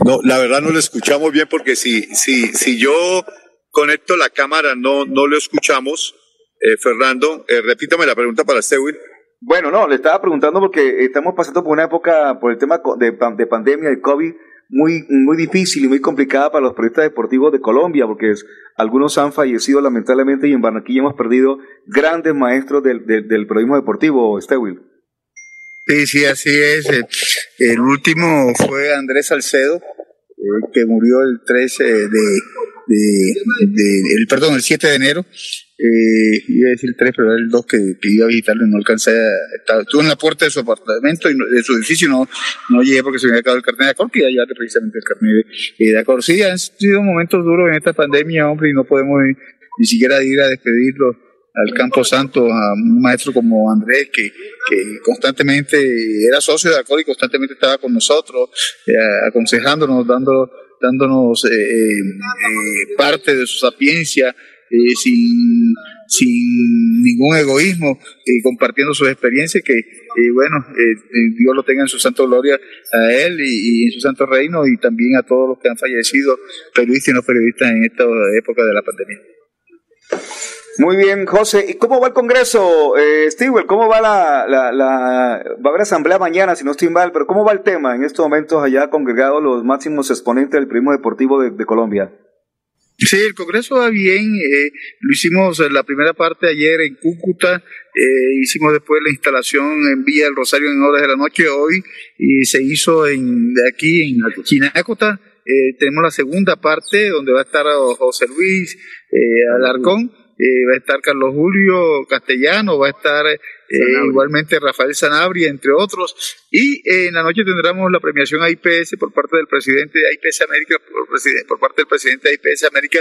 no, la verdad no lo escuchamos bien porque si, si, si yo conecto la cámara no, no lo escuchamos. Eh, Fernando, eh, repítame la pregunta para usted, Will. Bueno, no, le estaba preguntando porque estamos pasando por una época, por el tema de, de pandemia, de COVID, muy, muy difícil y muy complicada para los periodistas deportivos de Colombia, porque algunos han fallecido lamentablemente y en Barranquilla hemos perdido grandes maestros del, del, periodismo deportivo, Stewil. Sí, sí, así es. Eh, el último fue Andrés Salcedo, eh, que murió el 13 de, de, el, perdón, el 7 de enero. Eh, iba a decir 3, pero era el 2 que, iba a visitarlo y no alcancé a, estuve en la puerta de su apartamento y de su edificio no, no llegué porque se me había acabado el carnet de acor, que iba a precisamente el carnet de, acor. Sí, han sido momentos duros en esta pandemia, hombre, y no podemos ni siquiera ir a despedirlo al Campo Santo a un maestro como Andrés, que, que constantemente era socio de Acor y constantemente estaba con nosotros, eh, aconsejándonos, dando, dándonos eh, eh, parte de su sapiencia, sin, sin ningún egoísmo, compartiendo sus experiencias, que bueno, Dios lo tenga en su santo gloria a él y, en su santo reino y también a todos los que han fallecido, periodistas y no periodistas en esta época de la pandemia. Muy bien, José. ¿Y cómo va el Congreso, eh, ¿Cómo va la, la, Va a haber asamblea mañana, si no estoy mal, pero ¿cómo va el tema en estos momentos allá congregados los máximos exponentes del primo deportivo de, Colombia? Sí, el Congreso va bien. Eh, lo hicimos en la primera parte ayer en Cúcuta. Eh, hicimos después la instalación en Villa del Rosario en horas de la noche hoy y se hizo en, de aquí en Chinacota. Eh, tenemos la segunda parte donde va a estar José Luis Alarcón eh, va a estar Carlos Julio Castellano, va a estar eh, igualmente Rafael Sanabria, entre otros, y eh, en la noche tendremos la premiación a IPS por parte del presidente de IPS América, por, parte del presidente de IPS América,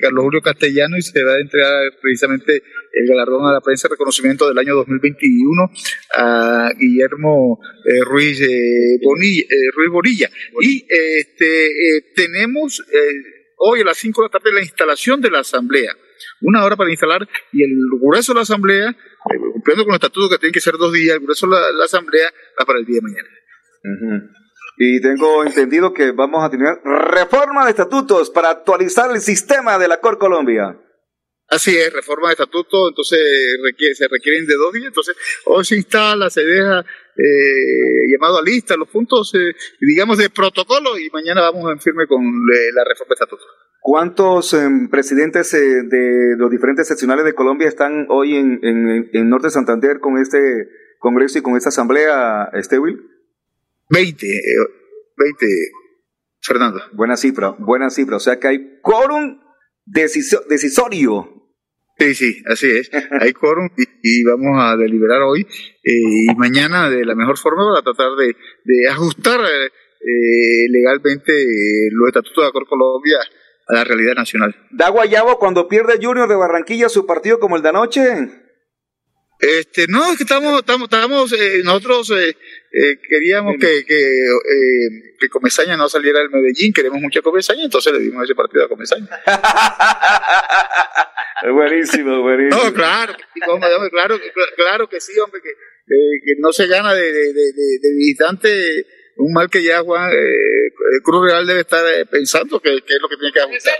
Carlos Julio Castellano, y se va a entregar precisamente el galardón a la prensa reconocimiento del año 2021 a Guillermo Ruiz, Bonilla, Ruiz Bonilla. Y este, tenemos hoy a las 5 de la tarde la instalación de la asamblea. Una hora para instalar y el grueso de la asamblea, eh, cumpliendo con el estatuto que tiene que ser dos días, el grueso la, asamblea va para el día de mañana. Y tengo entendido que vamos a tener reforma de estatutos para actualizar el sistema de la Cor Colombia. Así es, reforma de estatuto, entonces se requieren de dos días, entonces hoy se instala, se deja eh, llamado a lista los puntos, eh, digamos, de protocolo y mañana vamos en firme con eh, la reforma de estatuto. ¿Cuántos em, presidentes eh, de los diferentes seccionales de Colombia están hoy en, en, Norte de Santander con este congreso y con esta asamblea, Estewil? Veinte, veinte, Fernando. Buena cifra, buena cifra. O sea que hay quórum decisorio Sí, sí, así es. Hay quórum y, vamos a deliberar hoy eh, y mañana de la mejor forma para tratar de, de ajustar eh, legalmente eh, los estatutos de Acor Colombia a la realidad nacional. ¿Da Guayabo cuando pierde Junior de Barranquilla su partido como el de anoche? Este, no, es que estamos, estamos, estamos eh, nosotros eh, eh, queríamos que, que, que, Comesaña no saliera del Medellín, queremos mucho a Comesaña, entonces le dimos ese partido a Comesaña. buenísimo, buenísimo. No, claro, claro, claro que sí, hombre, que, que no se gana de, de, de, visitante un mal que ya Juan Cruz Real debe estar pensando que, que, es lo que tiene que ajustar.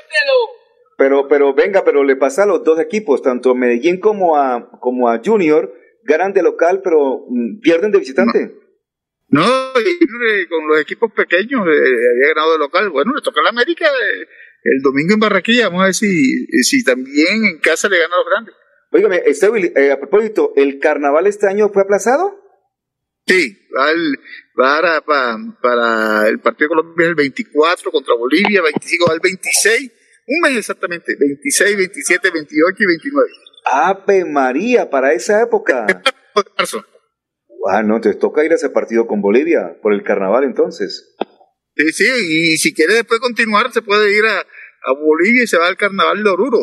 Pero, pero venga, pero le pasa a los dos equipos, tanto a Medellín como a, como a Junior, ganan de local, pero mm, pierden de visitante. No, con los equipos pequeños eh, había ganado de local. Bueno, le toca a la América eh, el domingo en Barranquilla. Vamos a ver si, si también en casa le gana a los grandes. Óigame, eh, a propósito, ¿el carnaval este año fue aplazado? Sí, va, para, para el partido de Colombia el 24 contra Bolivia, 25 al 26 un mes exactamente, 26, 27, 28 y 29. Ave María, para esa época. Ah, no, te toca ir a ese partido con Bolivia, por el carnaval entonces. Sí, sí, y si quiere después continuar, se puede ir a, a Bolivia y se va al carnaval de Oruro.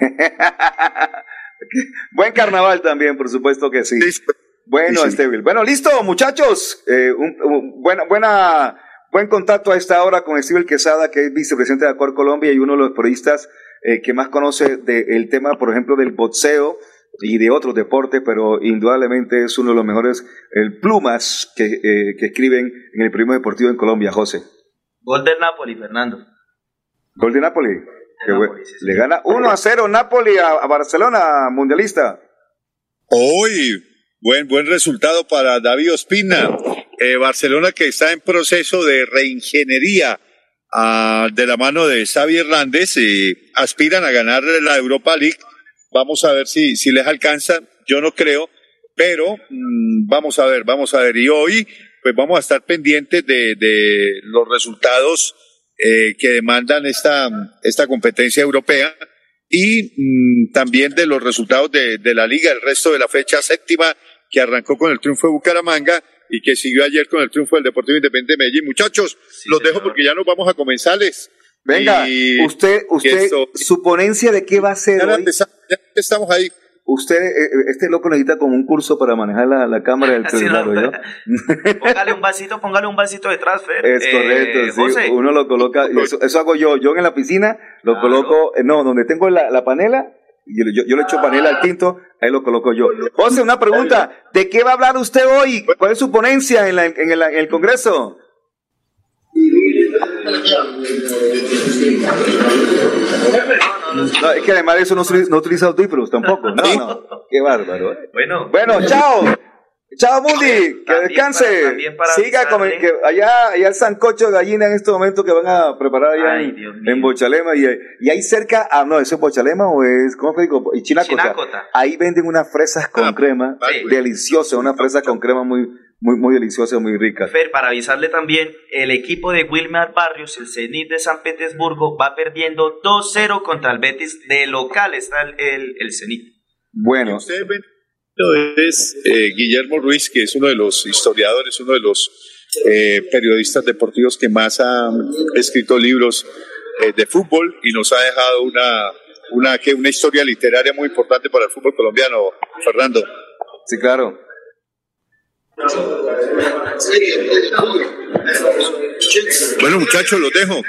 Buen carnaval también, por supuesto que sí. Bueno, sí, Bueno, listo, muchachos. Eh, buena, buena Buen contacto a esta hora con Steven Quesada, que es vicepresidente de Acor Colombia y uno de los periodistas eh, que más conoce del tema, por ejemplo, del boxeo y de otros deportes, pero indudablemente es uno de los mejores el plumas que, eh, que escriben en el periodismo deportivo en Colombia, José. Gol del Napoli, Fernando. Gol de Napoli. Le gana 1 a 0 Napoli a, Barcelona, mundialista. Hoy, buen, buen resultado para David Ospina. Eh, Barcelona que está en proceso de reingeniería ah, de la mano de Xavi Hernández aspiran a ganar la Europa League. Vamos a ver si, si les alcanza. Yo no creo, pero mm, vamos a ver, vamos a ver. Y hoy, pues vamos a estar pendientes de, de los resultados eh, que demandan esta, esta competencia europea y mm, también de los resultados de, de la liga, el resto de la fecha séptima que arrancó con el triunfo de Bucaramanga y que siguió ayer con el triunfo del Deportivo Independiente de Medellín. Muchachos, los dejo porque ya nos vamos a comenzarles. Venga, usted, usted, su ponencia de qué va a ser hoy. Ya estamos ahí. Usted, eh, eh, este loco necesita como un curso para manejar la, la cámara del celular, ¿no? póngale un vasito, póngale un vasito de transfer. Es correcto, eh, sí. Uno lo coloca, eso, eso, hago yo. Yo en la piscina lo coloco, no, donde tengo la, la panela, yo, yo, le echo panela al tinto, ahí lo coloco yo. José, una pregunta. ¿De qué va a hablar usted hoy? ¿Cuál es su ponencia en, la, en, el, en el Congreso? No, es que además eso no, no utiliza audífonos tampoco. No, no. Qué bárbaro. Bueno, bueno, chao. Chao, Mundi, que descanse. Siga con que allá, allá el sancocho de gallina en este momento que van a preparar allá en, Bochalema. Y, y ahí cerca, ah, no, ¿eso es Bochalema o es, ¿cómo fue? Y Chinacota. Ahí venden unas fresas con ah, crema, deliciosas, unas fresas con crema muy, muy, muy deliciosas, muy ricas. Fer, para avisarle también, el equipo de Wilmar Barrios, el Zenit de San Petersburgo, va perdiendo 2-0 contra el Betis. De local está el, el, el Zenit. Bueno es eh, Guillermo Ruiz, que es uno de los historiadores, uno de los eh, periodistas deportivos que más ha escrito libros eh, de fútbol y nos ha dejado una, una, que una historia literaria muy importante para el fútbol colombiano, Fernando. Sí, claro. Bueno, muchachos, los dejo.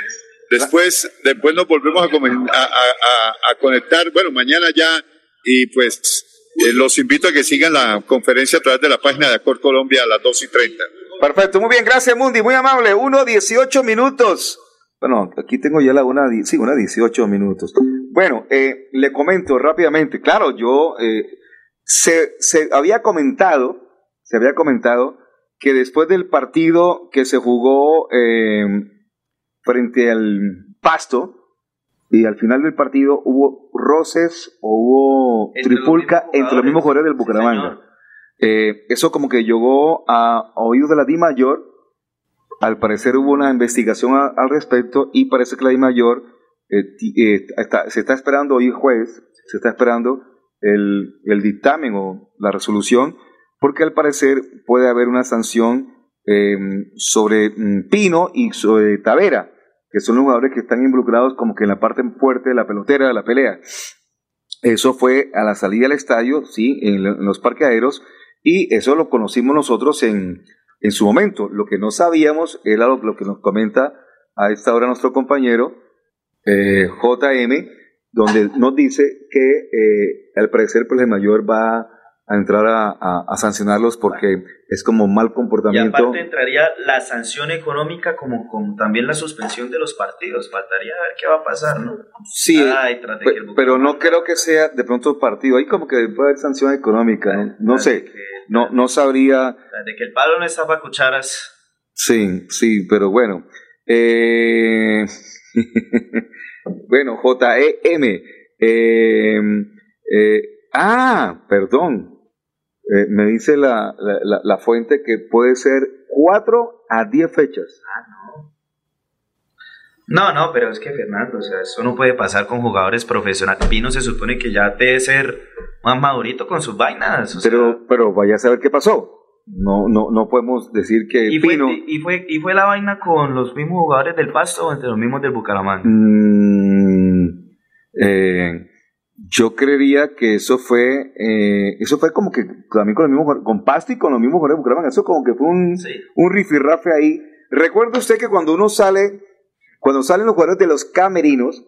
Después, después nos volvemos a, a, a conectar. Bueno, mañana ya y pues eh, los invito a que sigan la conferencia a través de la página de Acor Colombia a las 2 y 30. Perfecto, muy bien, gracias Mundi, muy amable. 1, 18 minutos. Bueno, aquí tengo ya la una, sí, una 18 minutos. Bueno, eh, le comento rápidamente. Claro, yo eh, se, se había comentado, se había comentado que después del partido que se jugó eh, frente al Pasto y al final del partido hubo roces o hubo tripulca entre los mismos jugadores del Bucaramanga. Eh, eso como que llegó a, oídos de la Di Mayor. Al parecer hubo una investigación al respecto y parece que la Di Mayor eh, se está esperando hoy jueves, se está esperando el, el dictamen o la resolución porque al parecer puede haber una sanción eh, sobre mm, Pino y sobre Tavera, que son los jugadores que están involucrados como que en la parte fuerte de la pelotera de la pelea. Eso fue a la salida del estadio, sí, en, los parqueaderos, y eso lo conocimos nosotros en, en su momento. Lo que no sabíamos era lo, que nos comenta a esta hora nuestro compañero eh, JM, donde nos dice que eh, al parecer pues, el mayor va a entrar a, sancionarlos porque es como mal comportamiento. Y aparte entraría la sanción económica como, como también la suspensión de los partidos. Faltaría ver qué va a pasar, ¿no? Sí, pero no creo que sea de pronto partido. Ahí como que puede haber sanción económica, ¿no? No sé, no, no sabría... De que el palo no está para cucharas. Sí, sí, pero bueno. Eh... bueno, J-E-M. Eh, eh, ah, perdón. Eh, me dice la, la, fuente que puede ser 4 a 10 fechas. Ah, no. No, no, pero es que Fernando, o sea, eso no puede pasar con jugadores profesionales. Pino se supone que ya debe ser más madurito con sus vainas. pero, pero vaya a saber qué pasó. No, no, no podemos decir que ¿Y Pino. Fue, y, fue, ¿Y fue la vaina con los mismos jugadores del Pasto o entre los mismos del Bucaramanga? Mm, eh, yo creería que eso fue, eh, eso fue como que también con, los mismos, con Pasti y con los mismos jugadores de Bucaramanga. Eso como que fue un, un rifirrafe ahí. Recuerda usted que cuando uno sale, cuando salen los jugadores de los camerinos,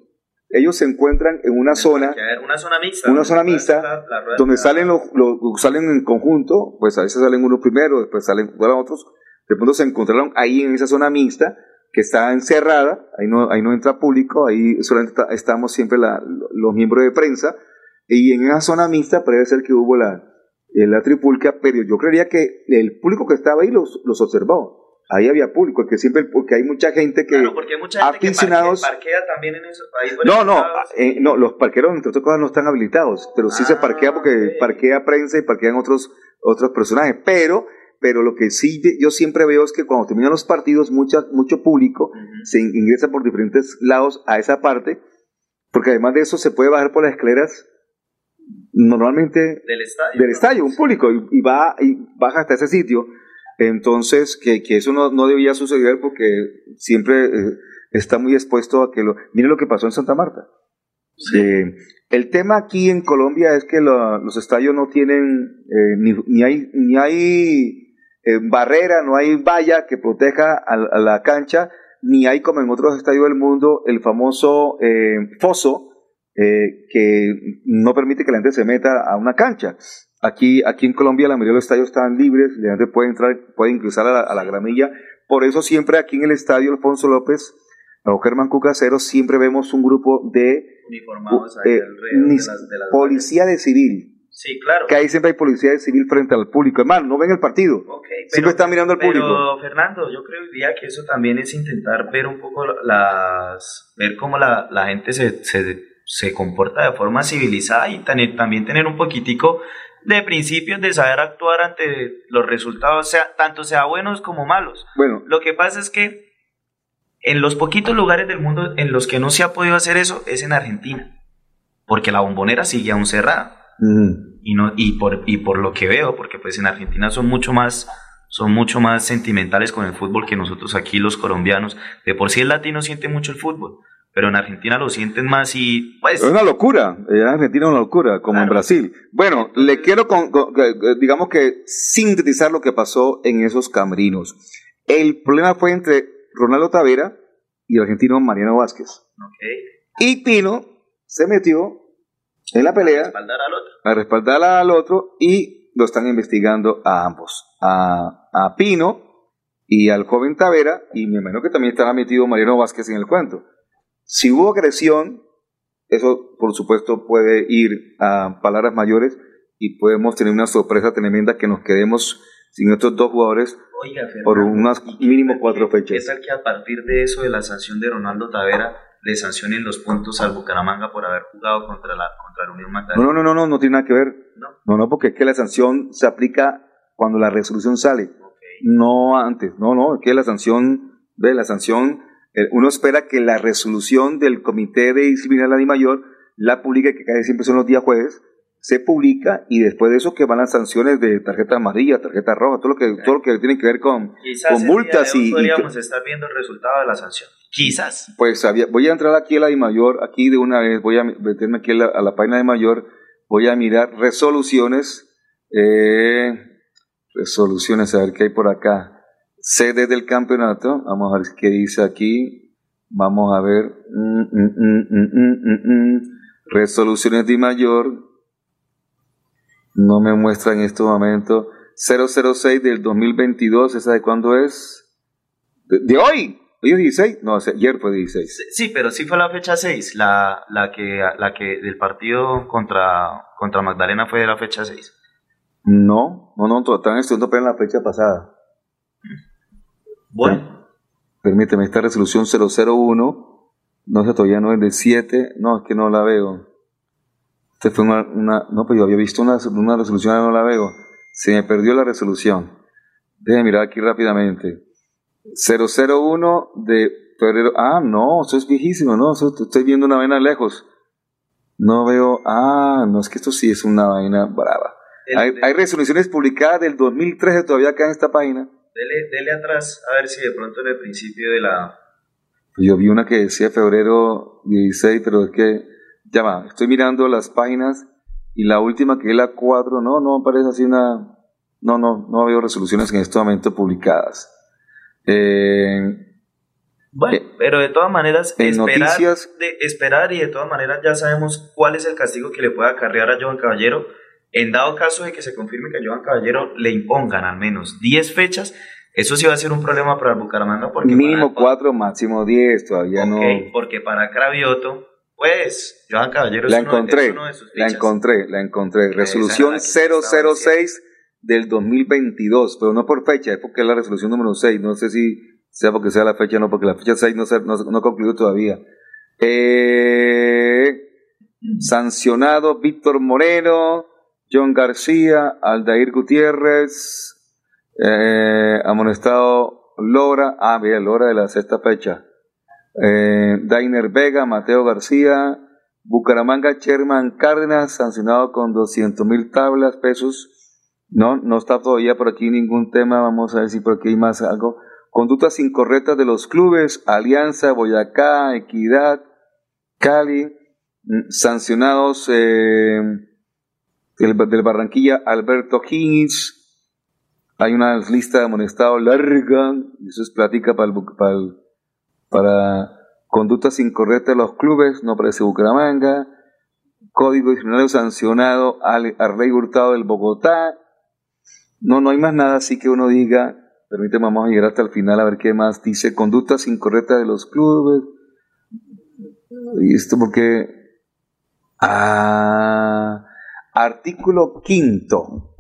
ellos se encuentran en una zona, una zona mixta, una zona mixta donde salen los, salen en conjunto, pues a veces salen unos primero, después salen otros, de pronto se encontraron ahí en esa zona mixta que está encerrada, ahí no, ahí no entra público, ahí solamente estamos siempre los miembros de prensa, y en esa zona mixta parece ser que hubo la, eh, la tripulca, pero yo creería que el público que estaba ahí los, los observó. Ahí había público, que siempre, porque hay mucha gente que. Claro, porque hay mucha gente aficionados, que parquea, también en eso. no, no, eh, no, los parqueros, entre otras cosas, no están habilitados, pero sí se ah, parquea porque parquea prensa y parquean otros, otros personajes. Pero pero lo que sí yo siempre veo es que cuando terminan los partidos, mucha, mucho público se ingresa por diferentes lados a esa parte, porque además de eso se puede bajar por las escaleras normalmente del estadio, del estadio un público, y, va y baja hasta ese sitio. Entonces, que, que eso no, no, debía suceder porque siempre eh, está muy expuesto a que lo... Miren lo que pasó en Santa Marta. Eh, el tema aquí en Colombia es que los estadios no tienen, eh, ni, ni, hay, ni hay barrera, no hay valla que proteja a, la cancha, ni hay como en otros estadios del mundo el famoso eh, foso eh, que no permite que la gente se meta a una cancha. Aquí, aquí en Colombia la mayoría de los estadios están libres, la gente puede entrar, puede ingresar a la, gramilla. Por eso siempre aquí en el estadio Alfonso López o Germán Cucasero siempre vemos un grupo de uniformados ahí eh, de, las, policía de civil Sí, claro. Que ahí siempre hay policía civil frente al público. Hermano, no ven el partido. siempre están mirando al público. Pero, Fernando, yo creo que eso también es intentar ver un poco las. ver cómo la, la gente se, se, se, comporta de forma civilizada y también tener un poquitico de principios de saber actuar ante los resultados, sea, tanto sea buenos como malos. Bueno. Lo que pasa es que en los poquitos lugares del mundo en los que no se ha podido hacer eso es en Argentina, porque la bombonera sigue aún cerrada. Y, no, y, por, y por lo que veo, porque pues en Argentina son mucho más son mucho más sentimentales con el fútbol que nosotros aquí los colombianos. De por sí el latino siente mucho el fútbol, pero en Argentina lo sienten más y pues... Es una locura, en Argentina es una locura, como en Brasil. Bueno, le quiero, digamos que sintetizar lo que pasó en esos camerinos. El problema fue entre Ronaldo Tavera y el argentino Mariano Vázquez. Y Pino se metió en la pelea. A respaldar al otro. A respaldar al otro y lo están investigando a ambos. A, a Pino y al joven Tavera y me imagino que también estará metido Mariano Vázquez en el cuento. Si hubo agresión eso por supuesto puede ir a palabras mayores y podemos tener una sorpresa tremenda que nos quedemos sin estos dos jugadores por unas mínimo cuatro fechas. ¿Qué tal que a partir de eso, de la sanción de Ronaldo Tavera, le sancionen los puntos al Bucaramanga por haber jugado contra la, contra la Unión Magdalena? No, no, no, no, no tiene nada que ver. No, no, porque es que la sanción se aplica cuando la resolución sale, no antes. No, no, es que la sanción, ve, la sanción, eh, uno espera que la resolución del Comité de Disciplina de la Mayor la publique, que casi siempre son los días jueves, se publica y después de eso que van las sanciones de tarjeta amarilla, tarjeta roja, todo lo que, todo lo que tiene que ver con, con multas y, podríamos estar viendo el resultado de la sanción. Quizás. Pues voy a entrar aquí a la de mayor, aquí de una vez, voy a meterme aquí a la, página de mayor, voy a mirar resoluciones, eh, resoluciones, a ver qué hay por acá. Sede del campeonato, vamos a ver qué dice aquí, vamos a ver, mm, mm, mm, resoluciones de mayor, no me muestra en este momento. 006 del 2022, ¿esa de cuándo es? ¿De, hoy? ¿Hoy es 16? No, ayer fue 16. Sí, pero sí fue la fecha 6, la, la, que, la que del partido contra, contra Magdalena fue de la fecha 6. No, no, no, están estudiando pero en la fecha pasada. Bueno. Permíteme, esta resolución 001, no sé, todavía no es de 7, no, es que no la veo. Este fue una, no, pues yo había visto una, una resolución, no la veo. Se me perdió la resolución. Déjenme mirar aquí rápidamente. 001 de febrero. Ah, no, eso es viejísimo, no, estoy viendo una vaina lejos. No veo, ah, no, es que esto sí es una vaina brava. hay, hay, resoluciones publicadas del 2013 todavía acá en esta página. Dele, dele atrás, a ver si de pronto en el principio de la... Yo vi una que decía febrero 16, pero es que ya va, estoy mirando las páginas y la última que es la 4, no, no aparece así una, no, no, no veo resoluciones en este momento publicadas. Eh, bueno, eh, pero de todas maneras, esperar, de esperar y de todas maneras ya sabemos cuál es el castigo que le puede acarrear a Joan Caballero. En dado caso de que se confirme que a Joan Caballero le impongan al menos 10 fechas, eso sí va a ser un problema para el Bucaramanga. Porque Mínimo 4, máximo 10, todavía no. Porque para Cravioto pues, Joan Caballero la encontré, La encontré, la encontré. Resolución 006 del 2022, pero no por fecha, es porque es la resolución número 6. No sé si sea porque sea la fecha o no, porque la fecha 6 no, se, no, concluido todavía. Eh, sancionado Víctor Moreno, John García, Aldair Gutiérrez, eh, amonestado Lora, ah, mira, Lora de la sexta fecha eh, Dainer Vega, Mateo García, Bucaramanga, Sherman Cárdenas, sancionado con 200 mil tablas, pesos. No, no está todavía por aquí ningún tema. Vamos a ver si por aquí hay más algo. Conductas incorrectas de los clubes, Alianza, Boyacá, Equidad, Cali, mm, sancionados eh, del, Barranquilla, Alberto Higgins. Hay una lista de amonestados larga, eso es plática para el, para el para conductas incorrectas de los clubes, no aparece Bucaramanga, código disciplinario sancionado al, Rey Hurtado del Bogotá. No, no hay más nada así que uno diga, permíteme, vamos a llegar hasta el final a ver qué más dice, conductas incorrectas de los clubes. Y esto porque... Ah, artículo quinto.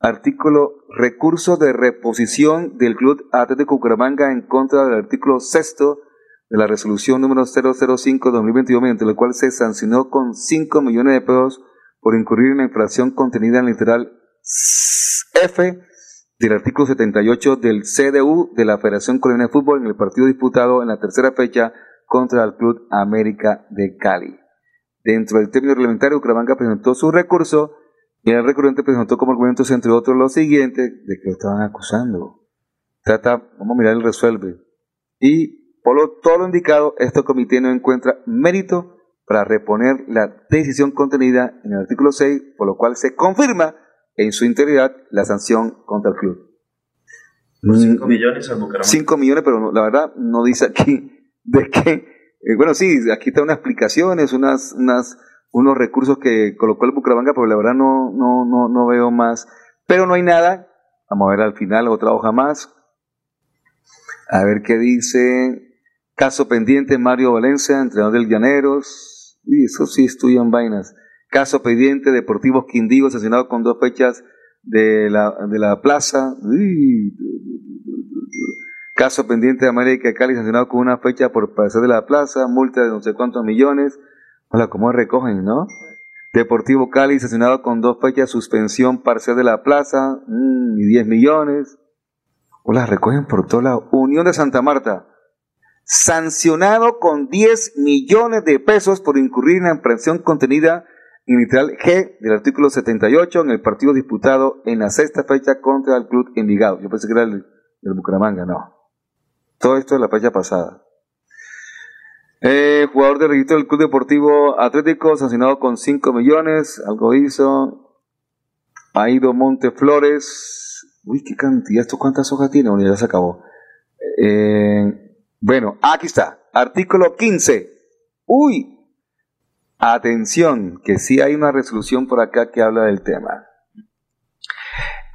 Artículo recurso de reposición del Club Atlético Bucaramanga en contra del artículo sexto de la resolución número 005-2022, mediante la cual se sancionó con 5 millones de pesos por incurrir en la infracción contenida en el literal F del artículo 78 del CDU de la Federación Colombiana de Fútbol en el partido disputado en la tercera fecha contra el Club América de Cali. Dentro del término reglamentario, Bucaramanga presentó su recurso y el recurrente presentó como argumentos, entre otros, lo siguiente, de que lo estaban acusando. Trata, vamos a mirar el resuelve. Y por lo, todo lo indicado, este comité no encuentra mérito para reponer la decisión contenida en el artículo 6, por lo cual se confirma en su integridad la sanción contra el club. 5 millones al 5 millones, pero la verdad no dice aquí de qué. Eh, bueno, sí, aquí está unas explicaciones, unas, unas unos recursos que colocó el Bucaramanga, pero la verdad no, no, no, no veo más. Pero no hay nada. Vamos a ver al final otra hoja más. A ver qué dice. Caso pendiente Mario Valencia, entrenador del Llaneros. Uy, eso sí estudian vainas. Caso pendiente, Deportivo Quindío, sancionado con dos fechas de la, de la plaza. Uy. Caso pendiente de América Cali, sancionado con una fecha por pasar de la plaza, multa de no sé cuántos millones. Hola, ¿cómo recogen, no? Deportivo Cali, sancionado con dos fechas, suspensión parcial de la plaza, mm, y 10 millones. Hola, recogen por toda la Unión de Santa Marta, sancionado con 10 millones de pesos por incurrir en la infracción contenida en literal G del artículo 78 en el partido disputado en la sexta fecha contra el club Envigado. Yo pensé que era el, el Bucaramanga, no. Todo esto es la fecha pasada. Eh, jugador de registro del Club Deportivo Atlético, sancionado con 5 millones, algo hizo. Aido Monteflores. Uy, qué cantidad, ¿esto cuántas hojas tiene? Bueno, ya se acabó. Eh, bueno, aquí está. Artículo 15. Uy, atención, que sí hay una resolución por acá que habla del tema.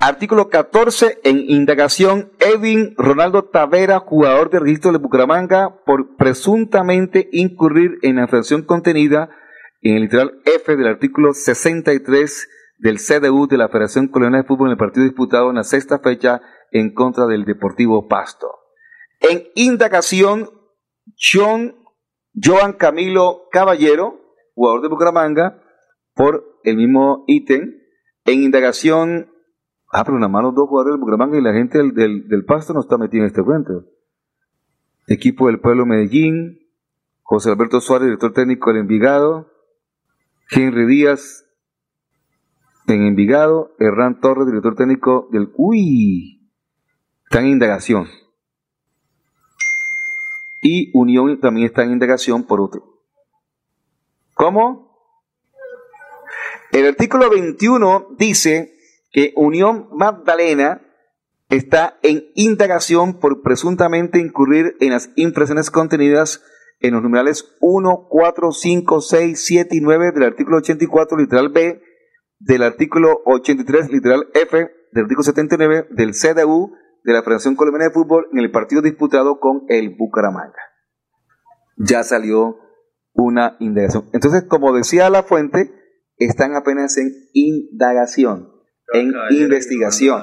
Artículo 14. En indagación, Edwin Ronaldo Tavera, jugador de registro de Bucaramanga, por presuntamente incurrir en la infracción contenida en el literal F del artículo 63 del CDU de la Federación Colonial de Fútbol en el partido disputado en la sexta fecha en contra del Deportivo Pasto. En indagación, John, Joan Camilo Caballero, jugador de Bucaramanga, por el mismo ítem. En indagación, Ah, pero nada más los dos jugadores del Bucaramanga y la gente del, del, Pasto no está metida en este cuento. Equipo del Pueblo Medellín, José Alberto Suárez, director técnico del Envigado, Henry Díaz en Envigado, Hernán Torres, director técnico del... ¡Uy! Está en indagación. Y Unión también está en indagación por otro. ¿Cómo? El artículo 21 dice que Unión Magdalena está en indagación por presuntamente incurrir en las infracciones contenidas en los numerales 1, 4, 5, 6, 7 y 9 del artículo 84, literal B, del artículo 83, literal F, del artículo 79 del CDU de la Federación Colombiana de Fútbol en el partido disputado con el Bucaramanga. Ya salió una indagación. Entonces, como decía la fuente, están apenas en indagación en investigación.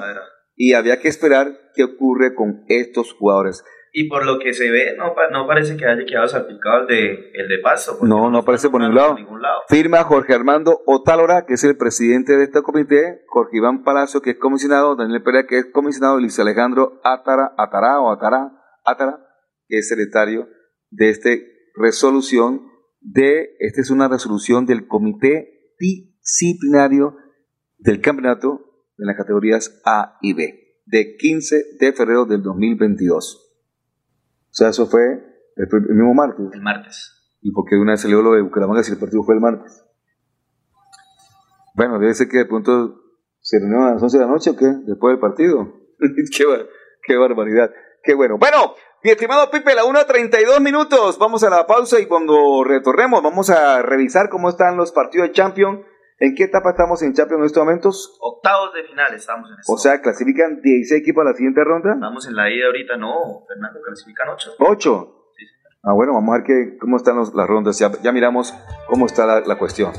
Y había que esperar qué ocurre con estos jugadores. Y por lo que se ve, no, no parece que haya quedado salpicado el de, el de Paso. No, no aparece por ningún lado. Firma Jorge Armando Otálora, que es el presidente de este comité, Jorge Iván Palacio, que es comisionado, Daniel Pérez, que es comisionado, Luis Alejandro Atara, Atara o Atara, Atara, que es secretario de esta resolución de, esta es una resolución del comité disciplinario del campeonato en las categorías A y B, de 15 de febrero del 2022. O sea, eso fue el, mismo martes. El martes. ¿Y por qué una vez salió lo de Bucaramanga si el partido fue el martes? Bueno, debe ser que de pronto se reunió a las 11 de la noche o qué, después del partido. qué, qué barbaridad. Qué bueno. Bueno, mi estimado Pipe, la 1.32 minutos. Vamos a la pausa y cuando retornemos vamos a revisar cómo están los partidos de Champions ¿En qué etapa estamos en Champions en estos momentos? Octavos de final estamos en esto. O sea, ¿clasifican 16 equipos a la siguiente ronda? Estamos en la ida ahorita, no, Fernando, clasifican 8. ¿8? Sí, señor. Ah, bueno, vamos a ver qué, cómo están las rondas. Ya, ya, miramos cómo está la, la cuestión.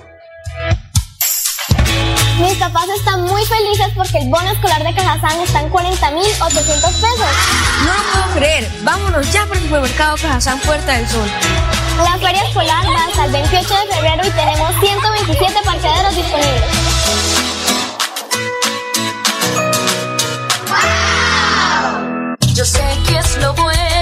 Mis papás están muy felices porque el bono escolar de Cajazán está en 40.800 pesos. No lo puedo creer. Vámonos ya por el supermercado Cajazán Puerta del Sol. La feria escolar va hasta el 28 de febrero y tenemos 127 parqueaderos disponibles. Yo sé que es lo bueno.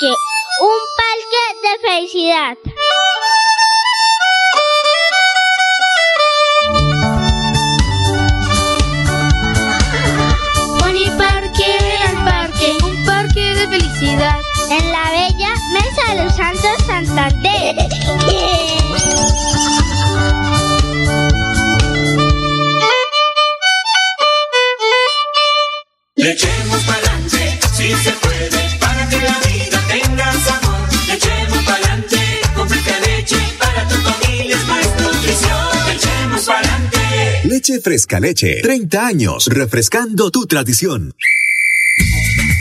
Un parque de felicidad. Pa'lante. Leche Fresca Leche, 30 años, refrescando tu tradición.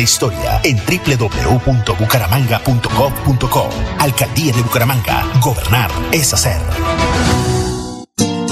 historia en www.bucaramanga.gov.co. Alcaldía de Bucaramanga. Gobernar es hacer.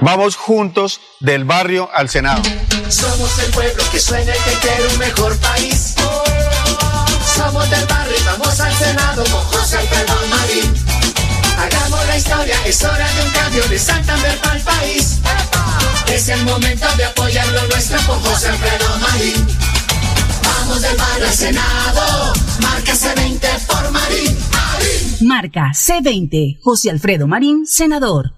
Vamos juntos del barrio al Senado. Somos el pueblo que sueña y que quiere un mejor país. Somos del barrio y vamos al Senado con José Alfredo Marín. Hagamos la historia, es hora de un cambio de Santander para el país. Es el momento de apoyar lo nuestro con José Alfredo Marín. Vamos del barrio al Senado, marca C20 por Marín. Marín. Marca C20, José Alfredo Marín, senador.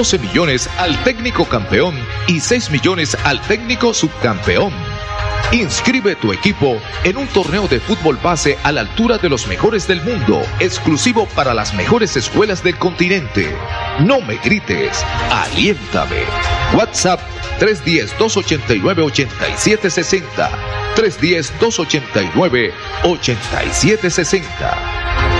12 millones al técnico campeón y 6 millones al técnico subcampeón. Inscribe tu equipo en un torneo de fútbol base a la altura de los mejores del mundo, exclusivo para las mejores escuelas del continente. No me grites, aliéntame. WhatsApp 310-289-8760. 310-289-8760.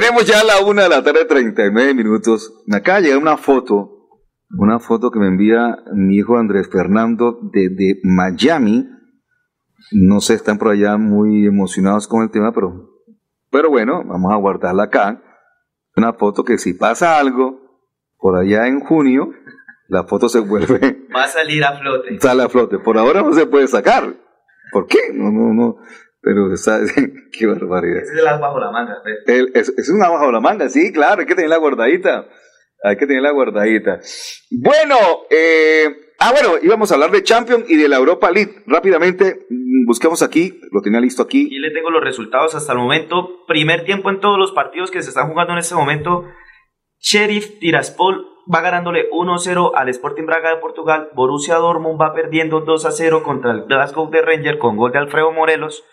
Tenemos ya la una de la tarde, 39 minutos. Me acaba de llegar una foto, una foto que me envía mi hijo Andrés Fernando desde Miami. No sé, están por allá muy emocionados con el tema, pero, pero bueno, vamos a guardarla acá. Una foto que si pasa algo por allá en junio, la foto se vuelve, Va a salir a flote. sale a flote. Por ahora no se puede sacar. ¿Por qué? No, no, no. Pero está, qué barbaridad. Es el as bajo la manga. es, es una bajo la manga, sí, claro, hay que tenerla guardadita. Hay que tenerla guardadita. Bueno, eh, ah, bueno, íbamos a hablar de Champions y de la Europa League. Rápidamente, mm, busquemos aquí, lo tenía listo aquí. Aquí le tengo los resultados hasta el momento. Primer tiempo en todos los partidos que se están jugando en este momento. Sheriff Tiraspol va ganándole 1-0 al Sporting Braga de Portugal. Borussia Dortmund va perdiendo 2-0 contra el Glasgow de Ranger con gol de Alfredo Morelos.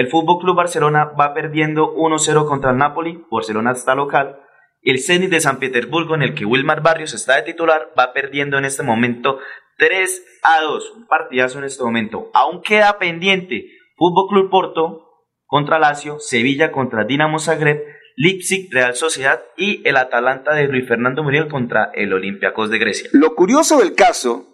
El Fútbol Club Barcelona va perdiendo 1-0 contra el Napoli. Barcelona está local. El Zenit de San Petersburgo, en el que Wilmar Barrios está de titular, va perdiendo en este momento 3 a 2. Un partidazo en este momento. Aún queda pendiente Fútbol Club Porto contra Lazio, Sevilla contra Dinamo Zagreb, Leipzig, Real Sociedad y el Atalanta de Luis Fernando Muriel contra el Olympiacos de Grecia. Lo curioso del caso,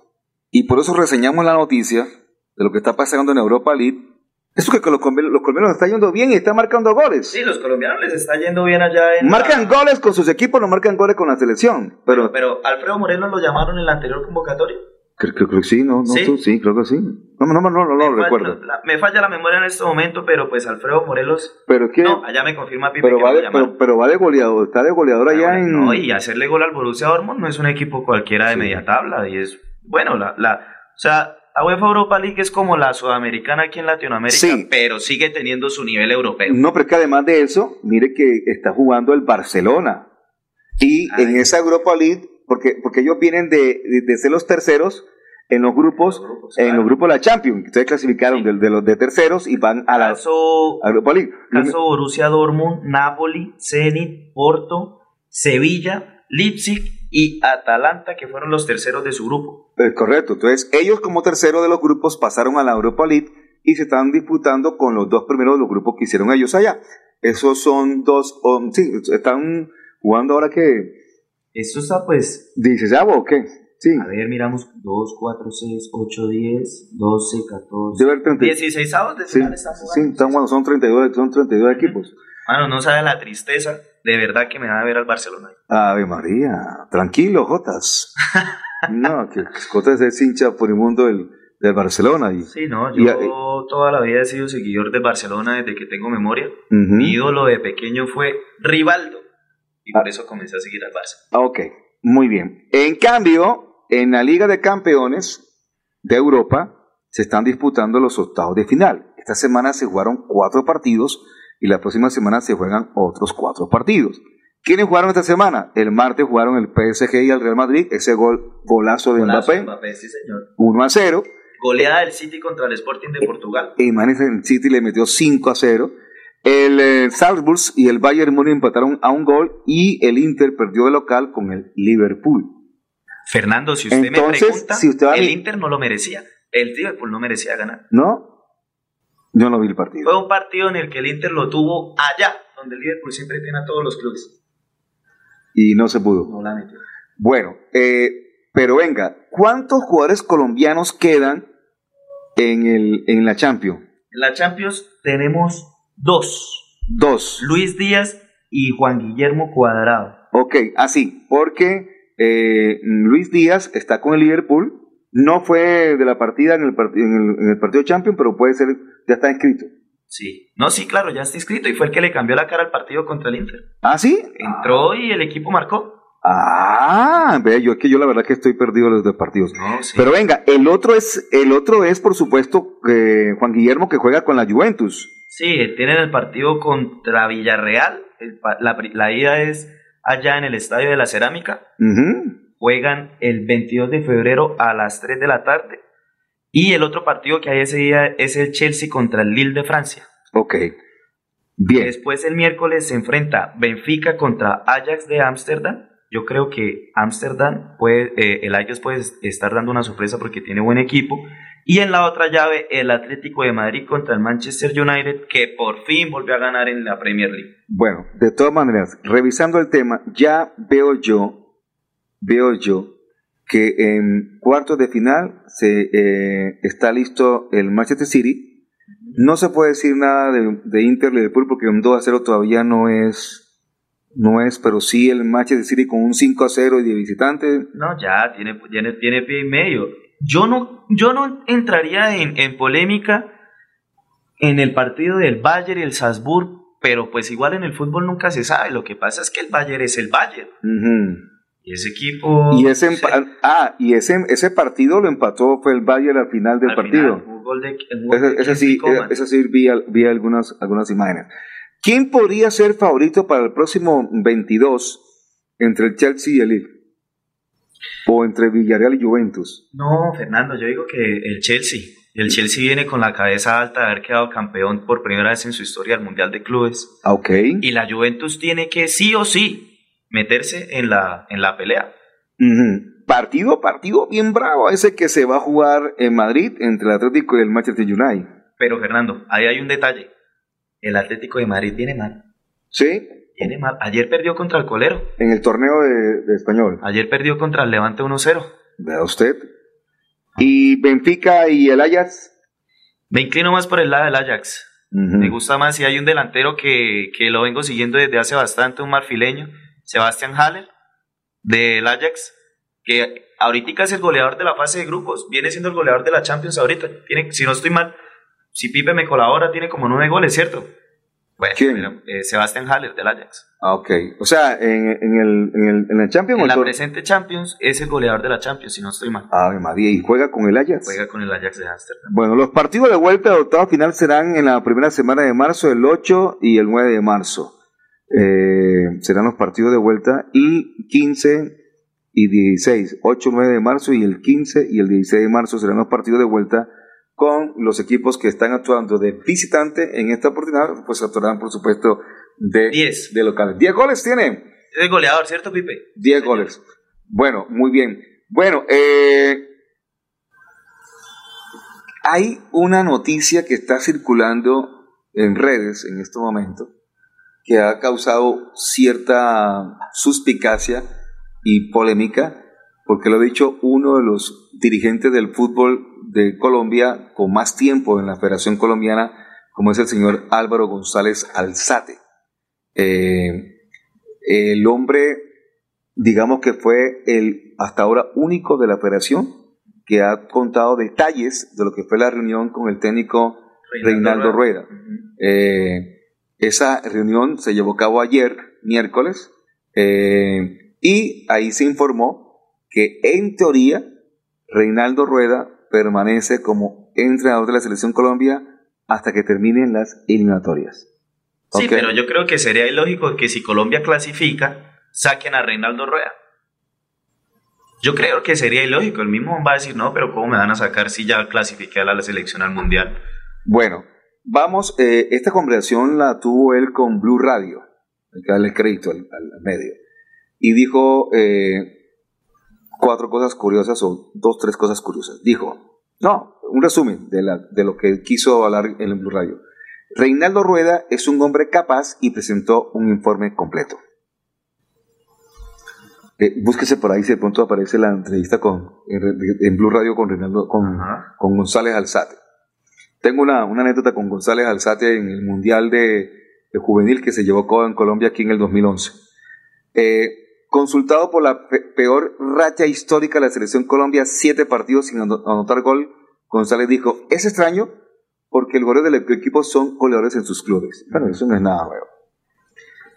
y por eso reseñamos la noticia de lo que está pasando en Europa League, es que los colombianos, los colombianos están yendo bien y están marcando goles. Sí, los colombianos les está yendo bien allá en... Marcan goles con sus equipos, no marcan goles con la selección. Pero, Pero Alfredo Morelos lo llamaron en la anterior convocatoria. creo, creo- creo que sí, no, no, ¿Sí? tú, sí, creo que sí. No, no, no, no, no, lo recuerdo. la- me falla la memoria en este momento, pero pues Alfredo Morelos... Pero es que, No, allá me confirma Pipe pero que va de, pero, pero va de goleador, está de goleador allá en. No, y hacerle gol al Borussia Dortmund no es un equipo cualquiera de media tabla y es bueno, la, la o sea, la UEFA Europa League es como la sudamericana aquí en Latinoamérica, Sí. pero sigue teniendo su nivel europeo. No, pero es que además de eso, mire que está jugando el Barcelona. Y Ah, en esa Europa League, porque, porque ellos vienen de, de, de ser los terceros en los grupos, en los grupos de la Champions. Ustedes clasificaron de, de los de terceros y van a la Caso, a Europa League. caso Borussia Dortmund, Napoli, Zenit, Porto, Sevilla, Leipzig y Atalanta, que fueron los terceros de su grupo. Es correcto. Entonces, ellos como tercero de los grupos pasaron a la Europa League y se están disputando con los dos primeros de los grupos que hicieron ellos allá. Esos son dos, um, sí, están jugando ahora que... Esto está pues... ¿Dices ya o qué? Sí. A ver, miramos 2, 4, 6, 8, 10, 12, 14... Debe haber 30 16 avos de Sí, final están jugando. sí, están jugando, son 32, son 32 equipos. Mano, no sabe la tristeza de verdad que me da ver al Barcelona. Ave María, tranquilo, Jotas. No, que Jotas es hincha por el mundo del, del Barcelona. Y, Sí, no, y- yo toda la vida he sido seguidor del Barcelona desde que tengo memoria. Mi ídolo de pequeño fue Rivaldo. Y por eso comencé a seguir al Barça. Ah, Ok, muy bien. En cambio, en la Liga de Campeones de Europa se están disputando los octavos de final. Esta semana se jugaron cuatro partidos y la próxima semana se juegan otros cuatro partidos. ¿Quiénes jugaron esta semana? El martes jugaron el PSG y el Real Madrid, ese gol, golazo de Golazo de Mbappé, Mbappé, sí, señor. 1 a 0. Goleada del City contra el Sporting de Portugal. El Manchester City le metió 5 a 0. El eh, Salzburg y el Bayern Múnich empataron a un gol y el Inter perdió de local con el Liverpool. Fernando, si usted Entonces, me pregunta, si usted el Inter no lo merecía. El Liverpool no merecía ganar. ¿No? Yo no vi el partido. Fue un partido en el que el Inter lo tuvo allá, donde el Liverpool siempre tiene a todos los clubes. Y no se pudo. No la metió. Bueno, eh, pero venga, ¿cuántos jugadores colombianos quedan en, el, en la Champions? En la Champions tenemos dos. Dos. Luis Díaz y Juan Guillermo Cuadrado. Ok, así, porque eh, Luis Díaz está con el Liverpool, no fue de la partida en el, en el, partido Champions, pero puede ser, ya está inscrito. Sí, no, sí, claro, ya está inscrito y fue el que le cambió la cara al partido contra el Inter. ¿Ah, sí? Entró y el equipo marcó. Ah, vea, yo es que yo la verdad que estoy perdido los dos partidos. Pero venga, el otro es, el otro es por supuesto eh, Juan Guillermo que juega con la Juventus. Sí, tienen el partido contra Villarreal. la, ida es allá en el Estadio de la Cerámica. Juegan el 22 de febrero a las 3 de la tarde. Y el otro partido que hay ese día es el Chelsea contra el Lille de Francia. Ok. Bien. Después el miércoles se enfrenta Benfica contra Ajax de Ámsterdam yo creo que Ámsterdam puede, eh, el Ajax puede estar dando una sorpresa porque tiene buen equipo. Y en la otra llave, el Atlético de Madrid contra el Manchester United, que por fin volvió a ganar en la Premier League. Bueno, de todas maneras, revisando el tema, ya veo yo, veo yo que en cuartos de final se, eh, está listo el Manchester City. No se puede decir nada de, de Inter Liverpool porque un 2 a 0 todavía no es no es, pero sí el de City con un 5 a 0 y de visitante. No, ya, tiene, tiene, tiene pie y medio. Yo no, yo no entraría en, en polémica en el partido del Bayern y el Salzburg, pero pues igual en el fútbol nunca se sabe. Lo que pasa es que el Bayern es el Bayern. Y ese equipo. Y ese, ah, y ese, ese partido lo empató, fue el Bayern al final del partido. ese, sí, ese sí vi, vi algunas, algunas imágenes. ¿Quién podría ser favorito para el próximo 22 entre el Chelsea y el Lille? ¿O entre Villarreal y Juventus? No, Fernando, yo digo que el Chelsea. El Chelsea viene con la cabeza alta de haber quedado campeón por primera vez en su historia al Mundial de Clubes. Ah, ok. Y la Juventus tiene que sí o sí meterse en la, en la pelea. Partido, partido bien bravo ese que se va a jugar en Madrid entre el Atlético y el Manchester United. Pero Fernando, ahí hay un detalle el Atlético de Madrid viene mal. ¿Sí? Viene mal. Ayer perdió contra el Colero. En el torneo de, Español. Ayer perdió contra el Levante 1-0. Vea usted. ¿Y Benfica y el Ajax? Me inclino más por el lado del Ajax. Me gusta más si hay un delantero que, que, lo vengo siguiendo desde hace bastante, un marfileño, Sebastián Haller, del Ajax, que ahorita es el goleador de la fase de grupos, viene siendo el goleador de la Champions ahorita. Tiene, si no estoy mal, si Pipe me colabora, tiene como nueve goles, ¿cierto? Bueno, ¿Quién? Eh, Sebastián Haller del Ajax. Ah, ok. O sea, en, el, en, el, en el Champions. En la presente Champions es el goleador de la Champions, si no estoy mal. Ah, María, ¿y juega con el Ajax? Juega con el Ajax de Amsterdam. Bueno, los partidos de vuelta de octavo final serán en la primera semana de marzo, el 8 y el 9 de marzo. Eh, serán los partidos de vuelta y 15 y 16, 8, 9 de marzo y el 15 y el 16 de marzo serán los partidos de vuelta con los equipos que están actuando de visitante en esta oportunidad, pues actuarán, por supuesto, de, Diez. de locales. ¿Diez goles tiene? Es goleador, ¿cierto, Pipe? Diez goles. Bueno, muy bien. Bueno, eh, hay una noticia que está circulando en redes en este momento que ha causado cierta suspicacia y polémica, porque lo ha dicho uno de los dirigentes del fútbol de Colombia con más tiempo en la Federación Colombiana, como es el señor Álvaro González Alzate. Eh, el hombre, digamos que fue el hasta ahora único de la federación que ha contado detalles de lo que fue la reunión con el técnico Reinaldo, Rueda. Eh, esa reunión se llevó a cabo ayer, miércoles, eh, y ahí se informó que en teoría Reinaldo Rueda permanece como entrenador de la selección Colombia hasta que terminen las eliminatorias. Sí, pero yo creo que sería ilógico que si Colombia clasifica, saquen a Reinaldo Rueda. Yo creo que sería ilógico. El mismo va a decir, no, pero ¿cómo me van a sacar si ya clasifiqué a la selección al mundial? Bueno, vamos, eh, esta conversación la tuvo él con Blue Radio, hay que darle crédito al, medio, y dijo, eh, cuatro cosas curiosas o dos, tres cosas curiosas. Dijo, no, un resumen de, la, de lo que quiso hablar en el Blue Radio. Reinaldo Rueda es un hombre capaz y presentó un informe completo. Eh, búsquese por ahí si de pronto aparece la entrevista con, en, Blue Radio con, Reinaldo, con, González Alzate. Tengo una, anécdota con González Alzate en el Mundial de, juvenil que se llevó a cabo en Colombia aquí en el 2011. Eh, consultado por la peor racha histórica de la selección Colombia, siete partidos sin anotar gol, González dijo, es extraño porque el goleador del equipo son goleadores en sus clubes. Bueno, eso no es nada nuevo.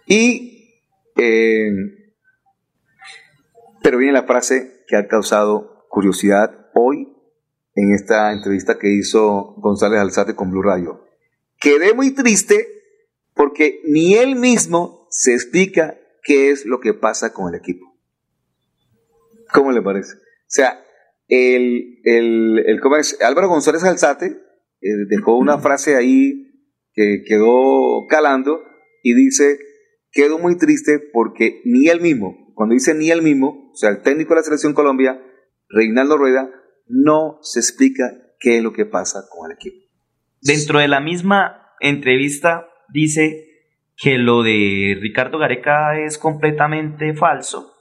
Y, eh, pero viene la frase que ha causado curiosidad en esta entrevista que hizo González Alzate con Blue Radio. Quedé muy triste porque ni él mismo se explica qué es lo que pasa con el equipo. ¿Cómo le parece? O sea, el, el, el Álvaro González Alzate eh, dejó una frase ahí que quedó calando y dice, quedo muy triste porque ni él mismo, cuando dice ni él mismo, o sea, el técnico de la selección Colombia, Reinaldo Rueda, no se explica qué es lo que pasa con el equipo. Dentro de la misma entrevista dice que lo de Ricardo Gareca es completamente falso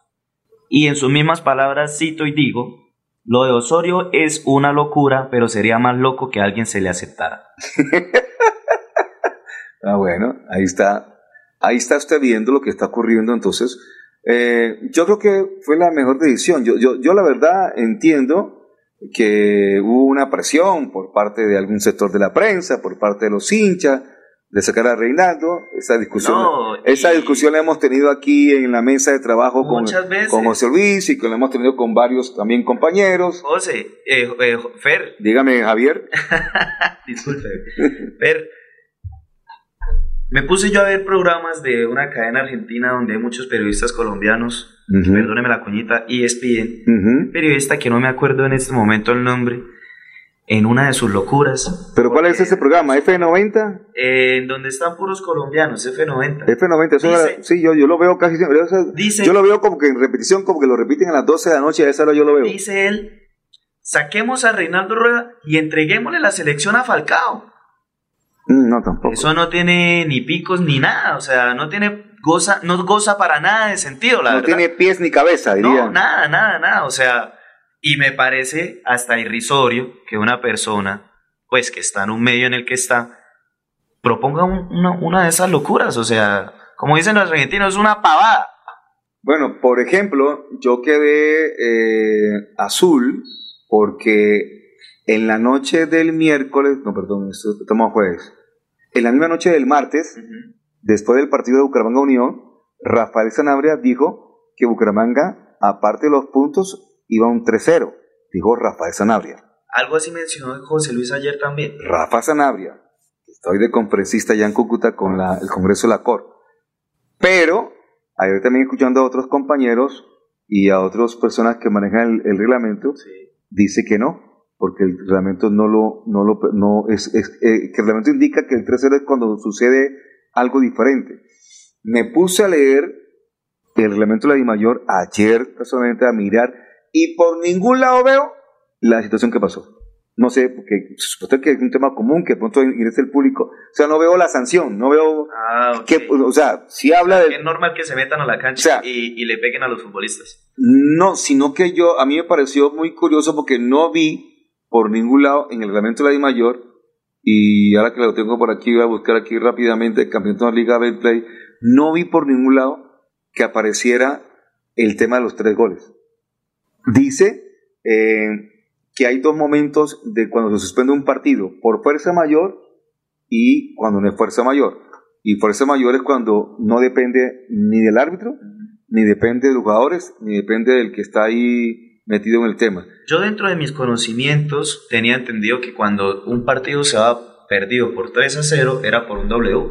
y en sus mismas palabras cito y digo, lo de Osorio es una locura, pero sería más loco que alguien se le aceptara. ah, bueno, ahí está. Ahí está usted viendo lo que está ocurriendo. Entonces, eh, yo creo que fue la mejor decisión. Yo, yo, yo la verdad entiendo que hubo una presión por parte de algún sector de la prensa, por parte de los hinchas, de sacar a Reinaldo. Esa discusión, esa discusión la hemos tenido aquí en la mesa de trabajo con, con José Luis y que la hemos tenido con varios también compañeros. José, eh, eh, Fer. Dígame, Javier. Disculpe. Fer, me puse yo a ver programas de una cadena argentina donde hay muchos periodistas colombianos, perdóneme la cuñita, ESPN, un periodista que no me acuerdo en este momento el nombre, en una de sus locuras. ¿Pero cuál es ese programa? ¿F90? en donde están puros colombianos, F90. F90, eso sí, yo, yo lo veo casi siempre. yo lo veo como que en repetición, como que lo repiten a las 12 de la noche, a esa hora yo lo veo. Dice él, saquemos a Reinaldo Rueda y entreguémosle la selección a Falcao. Mm, no, tampoco. Eso no tiene ni picos ni nada, o sea, no tiene goza, no goza para nada de sentido, la no verdad. No tiene pies ni cabeza, diría. No, nada, nada, nada, o sea, y me parece hasta irrisorio que una persona, pues que está en un medio en el que está, proponga una, una de esas locuras, o sea, como dicen los argentinos, es una pavada. Bueno, por ejemplo, yo quedé eh, azul porque en la noche del miércoles, no, perdón, estamos jueves, en la misma noche del martes, después del partido de Bucaramanga Unión, Rafael Sanabria dijo que Bucaramanga, aparte de los puntos, iba un 3-0, dijo Rafael Sanabria. Algo así mencionó José Luis ayer también. Rafa Sanabria, estoy de conferencista ya en Cúcuta con el Congreso de la COR. Pero, ayer también escuchando a otros compañeros y a otras personas que manejan el, reglamento, dice que no, porque el reglamento no lo, no lo, no es, es eh, que el reglamento indica que el 3-0 es cuando sucede algo diferente. Me puse a leer el reglamento de la mayor ayer, personalmente, a mirar, y por ningún lado veo la situación que pasó. No sé, porque supuesto que es un tema común que de pronto ingrese el público. O sea, no veo la sanción, no veo. Ah, que, o sea, si habla de. Es normal que se metan a la cancha y, y, le peguen a los futbolistas. No, sino que yo, a mí me pareció muy curioso porque no vi por ningún lado en el reglamento de la I mayor, y ahora que lo tengo por aquí, voy a buscar aquí rápidamente el campeonato de la Liga Betplay, no vi por ningún lado que apareciera el tema de los tres goles. Dice eh, que hay dos momentos de cuando se suspende un partido, por fuerza mayor y cuando no es fuerza mayor. Y fuerza mayor es cuando no depende ni del árbitro, ni depende de los jugadores, ni depende del que está ahí metido en el tema. Yo dentro de mis conocimientos tenía entendido que cuando un partido se va perdido por 3 a 0 era por un W.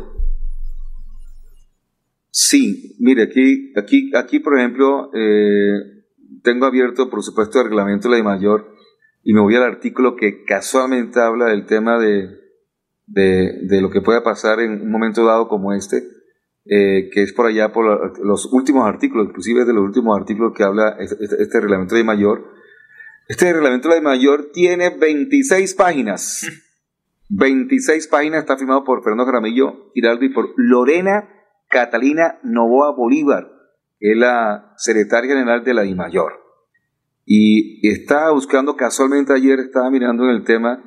Sí, mire, aquí, aquí, aquí por ejemplo, eh, tengo abierto, por supuesto, el reglamento de la mayor y me voy al artículo que casualmente habla del tema de, de, de lo que pueda pasar en un momento dado como este eh, que es por allá por los últimos artículos, inclusive de los últimos artículos que habla este, este, reglamento de mayor. Este reglamento de mayor tiene 26 páginas. 26 páginas, está firmado por Fernando Jaramillo Giraldo y por Lorena Catalina Novoa Bolívar, que es la secretaria general de la DIMAYOR. Y estaba buscando, casualmente ayer estaba mirando en el tema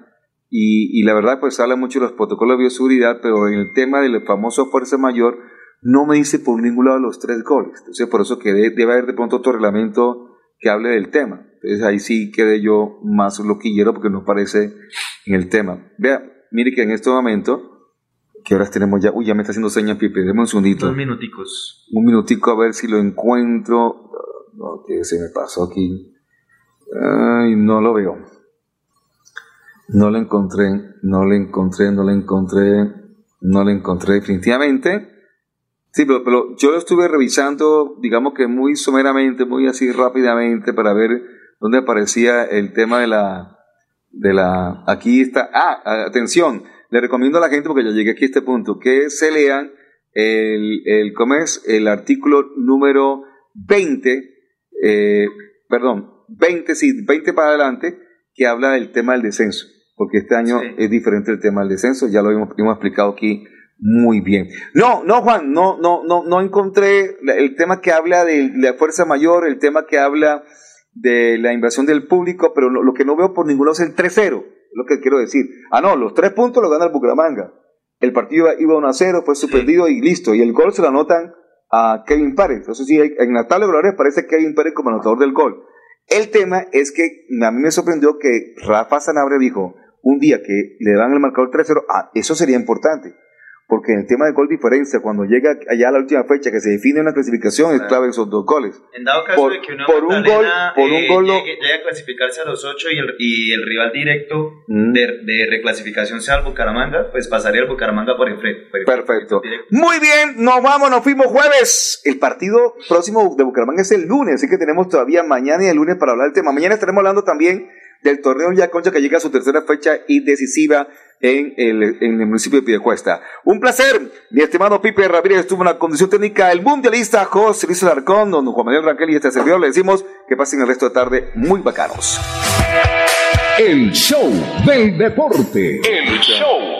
y, la verdad pues habla mucho de los protocolos de bioseguridad, pero en el tema del famoso fuerza mayor no me dice por ningún lado los tres goles. Entonces por eso que debe haber de pronto otro reglamento que hable del tema. Entonces ahí sí quedé yo más loquillero porque no parece en el tema. Vea, mire que en este momento, que ahora tenemos ya, uy, ya me está haciendo señas Pipe, déme un segundito. Dos minuticos. Un minutico a ver si lo encuentro. No, que se me pasó aquí. Ay, no lo veo. No lo encontré, no lo encontré, no lo encontré, no lo encontré definitivamente. Sí, pero, yo lo estuve revisando, digamos que muy someramente, muy así rápidamente para ver dónde aparecía el tema de la, de la, aquí está, ah, atención, le recomiendo a la gente, porque ya llegué aquí a este punto, que se lean el, el, ¿cómo es? el artículo número 20, eh, perdón, 20, sí, 20 para adelante, que habla del tema del descenso, porque este año es diferente el tema del descenso, ya lo hemos, hemos explicado aquí muy bien. No, no, Juan, no, no, no, no encontré el tema que habla de la fuerza mayor, el tema que habla de la invasión del público, pero lo, que no veo por ninguno es el 3-0, lo que quiero decir. Ah, no, los tres puntos los gana el Bucaramanga. El partido iba 1-0, fue suspendido y listo. Y el gol se lo anotan a Kevin Párez. Entonces, sí, en la tabla de aparece Kevin Párez como anotador del gol. El tema es que a mí me sorprendió que Rafa Sanabria dijo un día que le dan el marcador 3-0, ah, eso sería importante porque en el tema de gol diferencia, cuando llega allá a la última fecha que se define una clasificación, es clave esos dos goles. En dado caso por, de que una por un gol, por un eh, gol llegue, a clasificarse a los ocho y el, y el rival directo mm. de, de, reclasificación sea el Bucaramanga, pues pasaría el Bucaramanga por enfrente. Perfecto. Muy bien, nos vamos, nos fuimos jueves. El partido próximo de Bucaramanga es el lunes, así que tenemos todavía mañana y el lunes para hablar del tema. Mañana estaremos hablando también del torneo Yaconcha que llega a su tercera fecha y decisiva en el, en el municipio de Piedecuesta. Un placer, mi estimado Pipe Ramírez estuvo en la condición técnica, el mundialista José Luis Alarcón, don Juan Manuel Rangel y este servidor, le decimos que pasen el resto de tarde muy bacanos. El show del deporte. El show